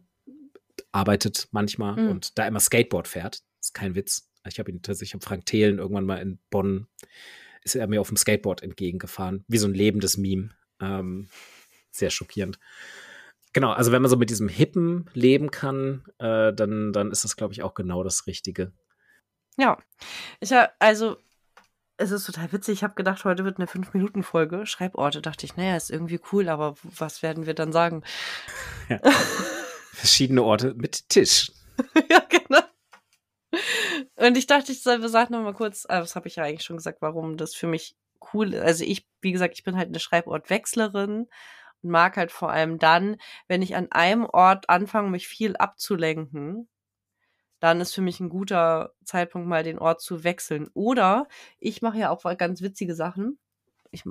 arbeitet manchmal mhm. und da immer Skateboard fährt. Das ist kein Witz. Ich habe ihn tatsächlich, ich habe Frank Thelen irgendwann mal in Bonn, ist er mir auf dem Skateboard entgegengefahren, wie so ein lebendes Meme. Ähm, sehr schockierend. Genau, also wenn man so mit diesem Hippen leben kann, äh, dann, dann ist das, glaube ich, auch genau das Richtige. Ja, ich habe, also es ist total witzig. Ich habe gedacht, heute wird eine 5-Minuten-Folge. Schreiborte. Dachte ich, naja, ist irgendwie cool, aber was werden wir dann sagen? Ja. Verschiedene Orte mit Tisch. ja, genau. Und ich dachte, ich soll, wir sagen noch mal kurz, ah, das habe ich ja eigentlich schon gesagt, warum das für mich cool ist. Also ich, wie gesagt, ich bin halt eine Schreibortwechslerin und mag halt vor allem dann, wenn ich an einem Ort anfange, mich viel abzulenken, dann ist für mich ein guter Zeitpunkt, mal den Ort zu wechseln. Oder ich mache ja auch ganz witzige Sachen. Ich,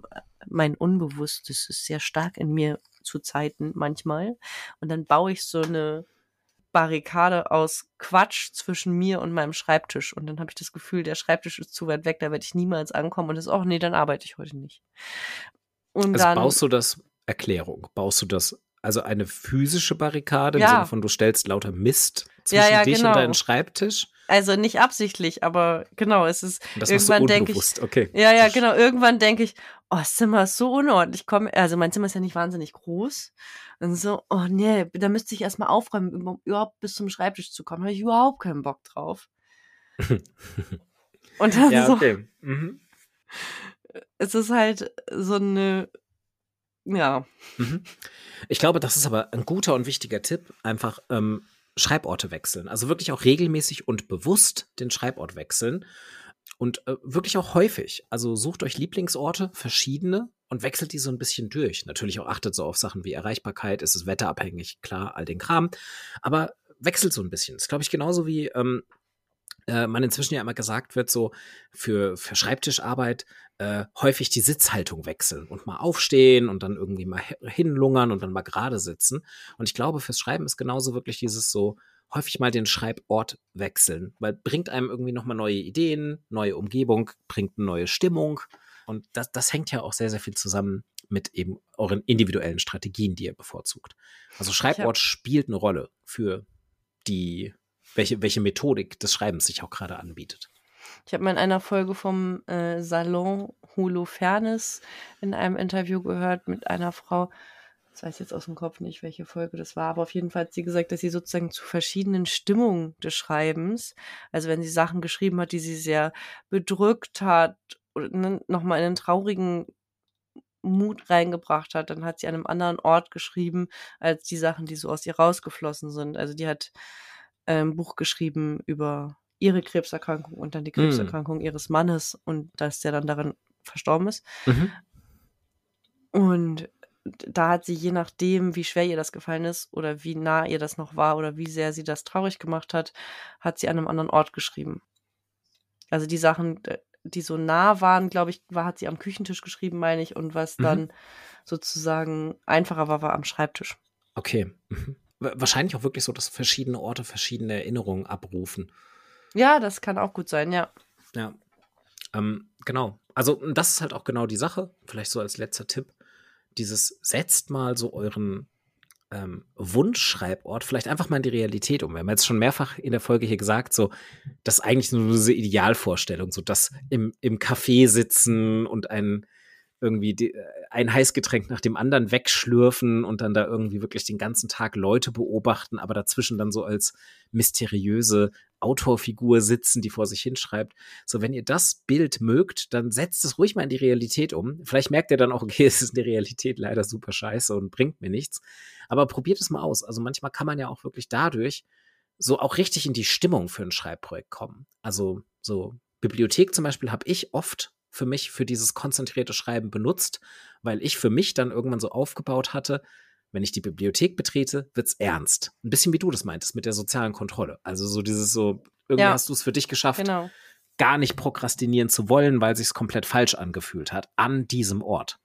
mein Unbewusstes ist sehr stark in mir zu Zeiten manchmal. Und dann baue ich so eine Barrikade aus Quatsch zwischen mir und meinem Schreibtisch. Und dann habe ich das Gefühl, der Schreibtisch ist zu weit weg, da werde ich niemals ankommen. Und das ist auch, nee, dann arbeite ich heute nicht. Und also dann, baust du das, Erklärung, baust du das also eine physische Barrikade ja. im Sinne von du stellst lauter Mist zwischen ja, ja, dich genau. und deinen Schreibtisch. Also nicht absichtlich, aber genau, es ist das irgendwann denke ich. Okay. Ja, ja, genau. Irgendwann denke ich, oh, das Zimmer ist so unordentlich. Komm, also mein Zimmer ist ja nicht wahnsinnig groß. Und so, oh nee, da müsste ich erstmal aufräumen, um überhaupt bis zum Schreibtisch zu kommen. Habe ich überhaupt keinen Bock drauf. und dann ja, so. Okay. Mhm. Es ist halt so eine ja. Mhm. Ich glaube, das ist aber ein guter und wichtiger Tipp. Einfach ähm, Schreiborte wechseln. Also wirklich auch regelmäßig und bewusst den Schreibort wechseln. Und äh, wirklich auch häufig. Also sucht euch Lieblingsorte, verschiedene, und wechselt die so ein bisschen durch. Natürlich auch achtet so auf Sachen wie Erreichbarkeit, ist es wetterabhängig, klar, all den Kram. Aber wechselt so ein bisschen. Das glaube ich, genauso wie ähm, äh, man inzwischen ja immer gesagt wird, so für, für Schreibtischarbeit äh, häufig die Sitzhaltung wechseln und mal aufstehen und dann irgendwie mal hinlungern und dann mal gerade sitzen. Und ich glaube, fürs Schreiben ist genauso wirklich dieses so häufig mal den Schreibort wechseln, weil bringt einem irgendwie nochmal neue Ideen, neue Umgebung, bringt eine neue Stimmung. Und das, das hängt ja auch sehr, sehr viel zusammen mit eben euren individuellen Strategien, die ihr bevorzugt. Also Schreibort spielt eine Rolle für die welche, welche Methodik des Schreibens sich auch gerade anbietet. Ich habe mal in einer Folge vom äh, Salon Holofernes in einem Interview gehört mit einer Frau, das weiß jetzt aus dem Kopf nicht, welche Folge das war, aber auf jeden Fall hat sie gesagt, dass sie sozusagen zu verschiedenen Stimmungen des Schreibens, also wenn sie Sachen geschrieben hat, die sie sehr bedrückt hat ne, nochmal in einen traurigen Mut reingebracht hat, dann hat sie an einem anderen Ort geschrieben, als die Sachen, die so aus ihr rausgeflossen sind. Also die hat ähm, Buch geschrieben über ihre Krebserkrankung und dann die hm. Krebserkrankung mm. ihres Mannes und dass der dann daran verstorben ist. Mhm. Und da hat sie je nachdem, wie schwer ihr das gefallen ist oder wie nah ihr das noch war oder wie sehr sie das traurig gemacht hat, hat sie an einem anderen Ort geschrieben. Also die Sachen, die so nah waren, glaube ich, war, hat sie am Küchentisch geschrieben, meine ich, und was mhm. dann sozusagen einfacher war, war am Schreibtisch. Okay. Wahrscheinlich auch wirklich so, dass verschiedene Orte verschiedene Erinnerungen abrufen. Ja, das kann auch gut sein, ja. Ja. Ähm, genau. Also, das ist halt auch genau die Sache. Vielleicht so als letzter Tipp. Dieses setzt mal so euren ähm, Wunschschreibort vielleicht einfach mal in die Realität um. Wir haben jetzt schon mehrfach in der Folge hier gesagt, so, das ist eigentlich nur diese Idealvorstellung, so das im, im Café sitzen und ein irgendwie äh, ein Heißgetränk nach dem anderen wegschlürfen und dann da irgendwie wirklich den ganzen Tag Leute beobachten, aber dazwischen dann so als mysteriöse Autorfigur sitzen, die vor sich hinschreibt. So, wenn ihr das Bild mögt, dann setzt es ruhig mal in die Realität um. Vielleicht merkt ihr dann auch, okay, es ist in der Realität leider super scheiße und bringt mir nichts. Aber probiert es mal aus. Also manchmal kann man ja auch wirklich dadurch so auch richtig in die Stimmung für ein Schreibprojekt kommen. Also so Bibliothek zum Beispiel habe ich oft für mich für dieses konzentrierte Schreiben benutzt, weil ich für mich dann irgendwann so aufgebaut hatte, wenn ich die Bibliothek betrete, wird's ernst. Ein bisschen wie du das meintest mit der sozialen Kontrolle. Also so dieses so, irgendwie ja. hast du es für dich geschafft, genau. gar nicht prokrastinieren zu wollen, weil sich's komplett falsch angefühlt hat an diesem Ort.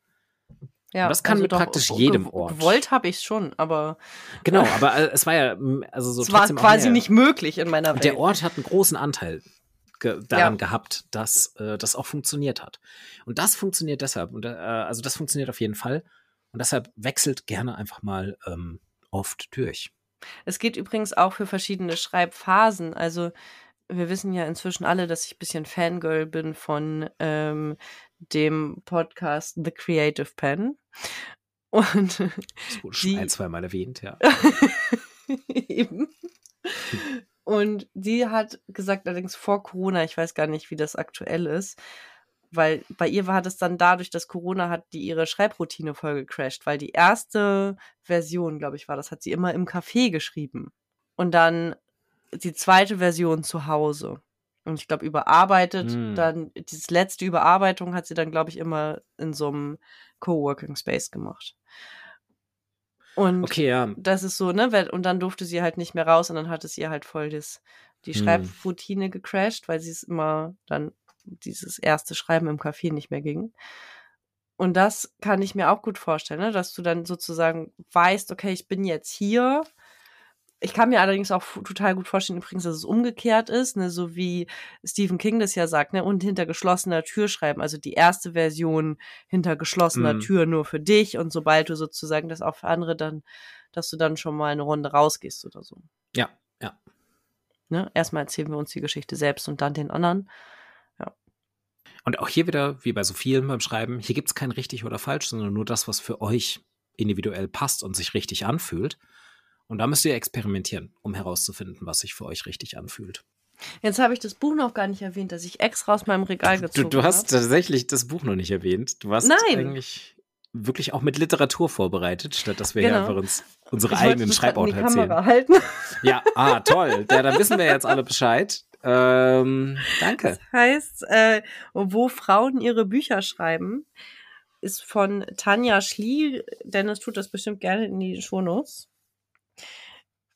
Ja, und das kann also mit praktisch jedem Ort. Gewollt habe ich schon, aber genau, aber äh, es war ja also so es war quasi nicht möglich in meiner Welt. Der Ort hat einen großen Anteil ge daran ja. gehabt, dass äh, das auch funktioniert hat. Und das funktioniert deshalb. Und, äh, also das funktioniert auf jeden Fall. Und deshalb wechselt gerne einfach mal ähm, oft durch. Es geht übrigens auch für verschiedene Schreibphasen. Also wir wissen ja inzwischen alle, dass ich ein bisschen Fangirl bin von ähm, dem Podcast The Creative Pen. Und das wurde schon ein, zwei Mal erwähnt, ja. Eben. Und die hat gesagt, allerdings vor Corona, ich weiß gar nicht, wie das aktuell ist, weil bei ihr war das dann dadurch, dass Corona hat die ihre Schreibroutine voll gecrashed, weil die erste Version, glaube ich, war das, hat sie immer im Café geschrieben. Und dann die zweite Version zu Hause. Und ich glaube, überarbeitet, mm. dann, dieses letzte Überarbeitung hat sie dann, glaube ich, immer in so einem Coworking Space gemacht. Und okay, ja. das ist so, ne? Und dann durfte sie halt nicht mehr raus und dann hat es ihr halt voll das, die hm. Schreibroutine gecrashed, weil sie es immer dann dieses erste Schreiben im Café nicht mehr ging. Und das kann ich mir auch gut vorstellen, ne? dass du dann sozusagen weißt, okay, ich bin jetzt hier ich kann mir allerdings auch total gut vorstellen, übrigens, dass es umgekehrt ist, ne, so wie Stephen King das ja sagt, ne, und hinter geschlossener Tür schreiben, also die erste Version hinter geschlossener mhm. Tür nur für dich und sobald du sozusagen das auch für andere dann, dass du dann schon mal eine Runde rausgehst oder so. Ja, ja. Ne? Erstmal erzählen wir uns die Geschichte selbst und dann den anderen. Ja. Und auch hier wieder, wie bei so vielen beim Schreiben, hier gibt es kein richtig oder falsch, sondern nur das, was für euch individuell passt und sich richtig anfühlt. Und da müsst ihr experimentieren, um herauszufinden, was sich für euch richtig anfühlt. Jetzt habe ich das Buch noch gar nicht erwähnt, das ich extra aus meinem Regal gezogen habe. Du, du hast hab. tatsächlich das Buch noch nicht erwähnt. Du hast Nein. eigentlich wirklich auch mit Literatur vorbereitet, statt dass wir genau. hier einfach uns unsere ich eigenen Schreiborte erzählen. Kamera halten. Ja, ah, toll. Ja, dann wissen wir jetzt alle Bescheid. Ähm, danke. Das heißt, äh, wo Frauen ihre Bücher schreiben, ist von Tanja Schlie. Dennis tut das bestimmt gerne in die Shownotes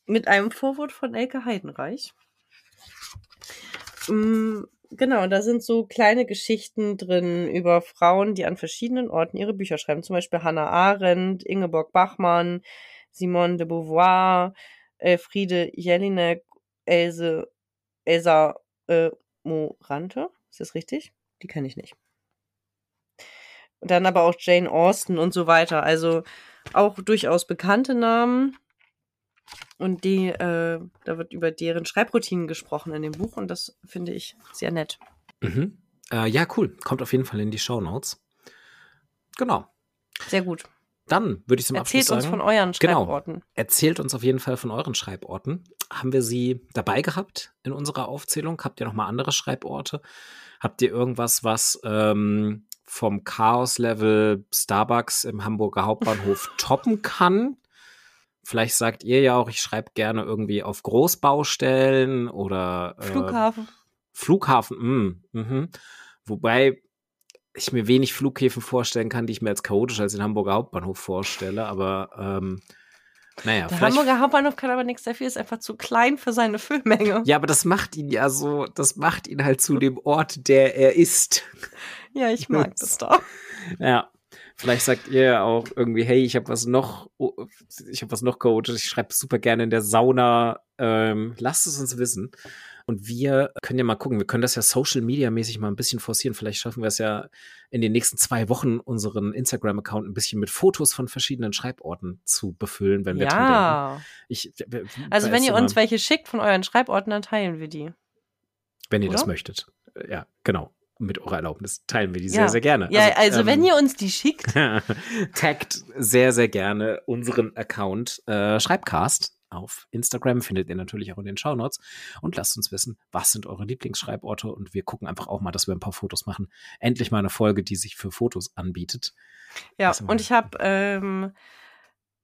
mit einem Vorwort von Elke Heidenreich. Mm, genau, da sind so kleine Geschichten drin über Frauen, die an verschiedenen Orten ihre Bücher schreiben. Zum Beispiel Hannah Arendt, Ingeborg Bachmann, Simone de Beauvoir, Elfriede Jelinek, Else, Elsa äh, Morante. Ist das richtig? Die kenne ich nicht. Und dann aber auch Jane Austen und so weiter. Also auch durchaus bekannte Namen. Und die, äh, da wird über deren Schreibroutinen gesprochen in dem Buch und das finde ich sehr nett. Mhm. Äh, ja, cool. Kommt auf jeden Fall in die Show Notes. Genau. Sehr gut. Dann würde ich zum Erzählt Abschluss sagen. Erzählt uns von euren genau. Schreiborten. Genau. Erzählt uns auf jeden Fall von euren Schreiborten. Haben wir sie dabei gehabt in unserer Aufzählung? Habt ihr noch mal andere Schreiborte? Habt ihr irgendwas, was ähm, vom Chaos-Level Starbucks im Hamburger Hauptbahnhof toppen kann? Vielleicht sagt ihr ja auch, ich schreibe gerne irgendwie auf Großbaustellen oder äh, Flughafen. Flughafen, mh, mh. Wobei ich mir wenig Flughäfen vorstellen kann, die ich mir als chaotisch als den Hamburger Hauptbahnhof vorstelle, aber ähm, naja. Der Hamburger Hauptbahnhof kann aber nichts dafür, ist einfach zu klein für seine Füllmenge. Ja, aber das macht ihn ja so, das macht ihn halt zu dem Ort, der er ist. Ja, ich mag das doch. Ja. Vielleicht sagt ihr ja auch irgendwie, hey, ich habe was noch, ich habe was noch coaches, ich schreibe super gerne in der Sauna. Ähm, lasst es uns wissen. Und wir können ja mal gucken, wir können das ja Social Media mäßig mal ein bisschen forcieren. Vielleicht schaffen wir es ja in den nächsten zwei Wochen, unseren Instagram-Account ein bisschen mit Fotos von verschiedenen Schreiborten zu befüllen, wenn wir ja. Ich, also wenn ihr uns welche schickt von euren Schreiborten, dann teilen wir die. Wenn ihr Oder? das möchtet. Ja, genau mit eurer Erlaubnis teilen wir die ja. sehr, sehr gerne. Ja, also, also ähm, wenn ihr uns die schickt. taggt sehr, sehr gerne unseren Account äh, Schreibcast auf Instagram, findet ihr natürlich auch in den Shownotes und lasst uns wissen, was sind eure Lieblingsschreiborte und wir gucken einfach auch mal, dass wir ein paar Fotos machen. Endlich mal eine Folge, die sich für Fotos anbietet. Ja, und ich habe ähm,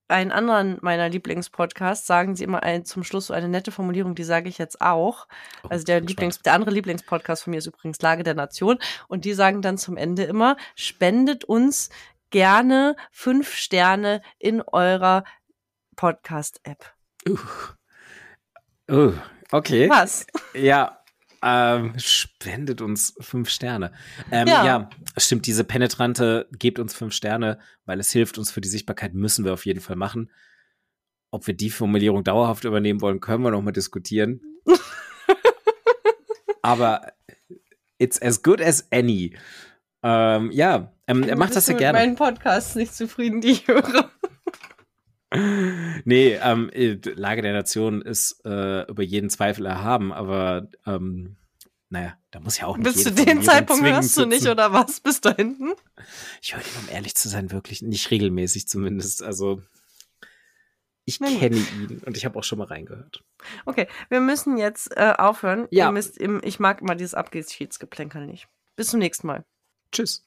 einen anderen meiner Lieblingspodcasts, sagen sie immer ein, zum Schluss so eine nette Formulierung, die sage ich jetzt auch. Oh, also der Lieblings, der andere Lieblingspodcast von mir ist übrigens Lage der Nation und die sagen dann zum Ende immer, spendet uns gerne fünf Sterne in eurer Podcast-App. Uh. Uh, okay. Was? Ja, ähm, spendet uns fünf Sterne. Ähm, ja. ja, stimmt, diese penetrante, gebt uns fünf Sterne, weil es hilft uns für die Sichtbarkeit, müssen wir auf jeden Fall machen. Ob wir die Formulierung dauerhaft übernehmen wollen, können wir noch mal diskutieren. Aber it's as good as any. Ähm, ja, ähm, er macht das ja gerne. Ich bin mit meinen Podcasts nicht zufrieden, die ich höre. nee, ähm, äh, Lage der Nation ist äh, über jeden Zweifel erhaben, aber ähm, naja, da muss ja auch nicht Bis zu dem Zeitpunkt hörst du nicht, oder was? Bis da hinten? Ich höre ihn, um ehrlich zu sein, wirklich nicht regelmäßig zumindest. Also ich kenne ihn und ich habe auch schon mal reingehört. Okay, wir müssen jetzt äh, aufhören. Ja. Müsst, ich mag mal dieses Abschiedsgeplänkel nicht. Bis zum nächsten Mal. Tschüss.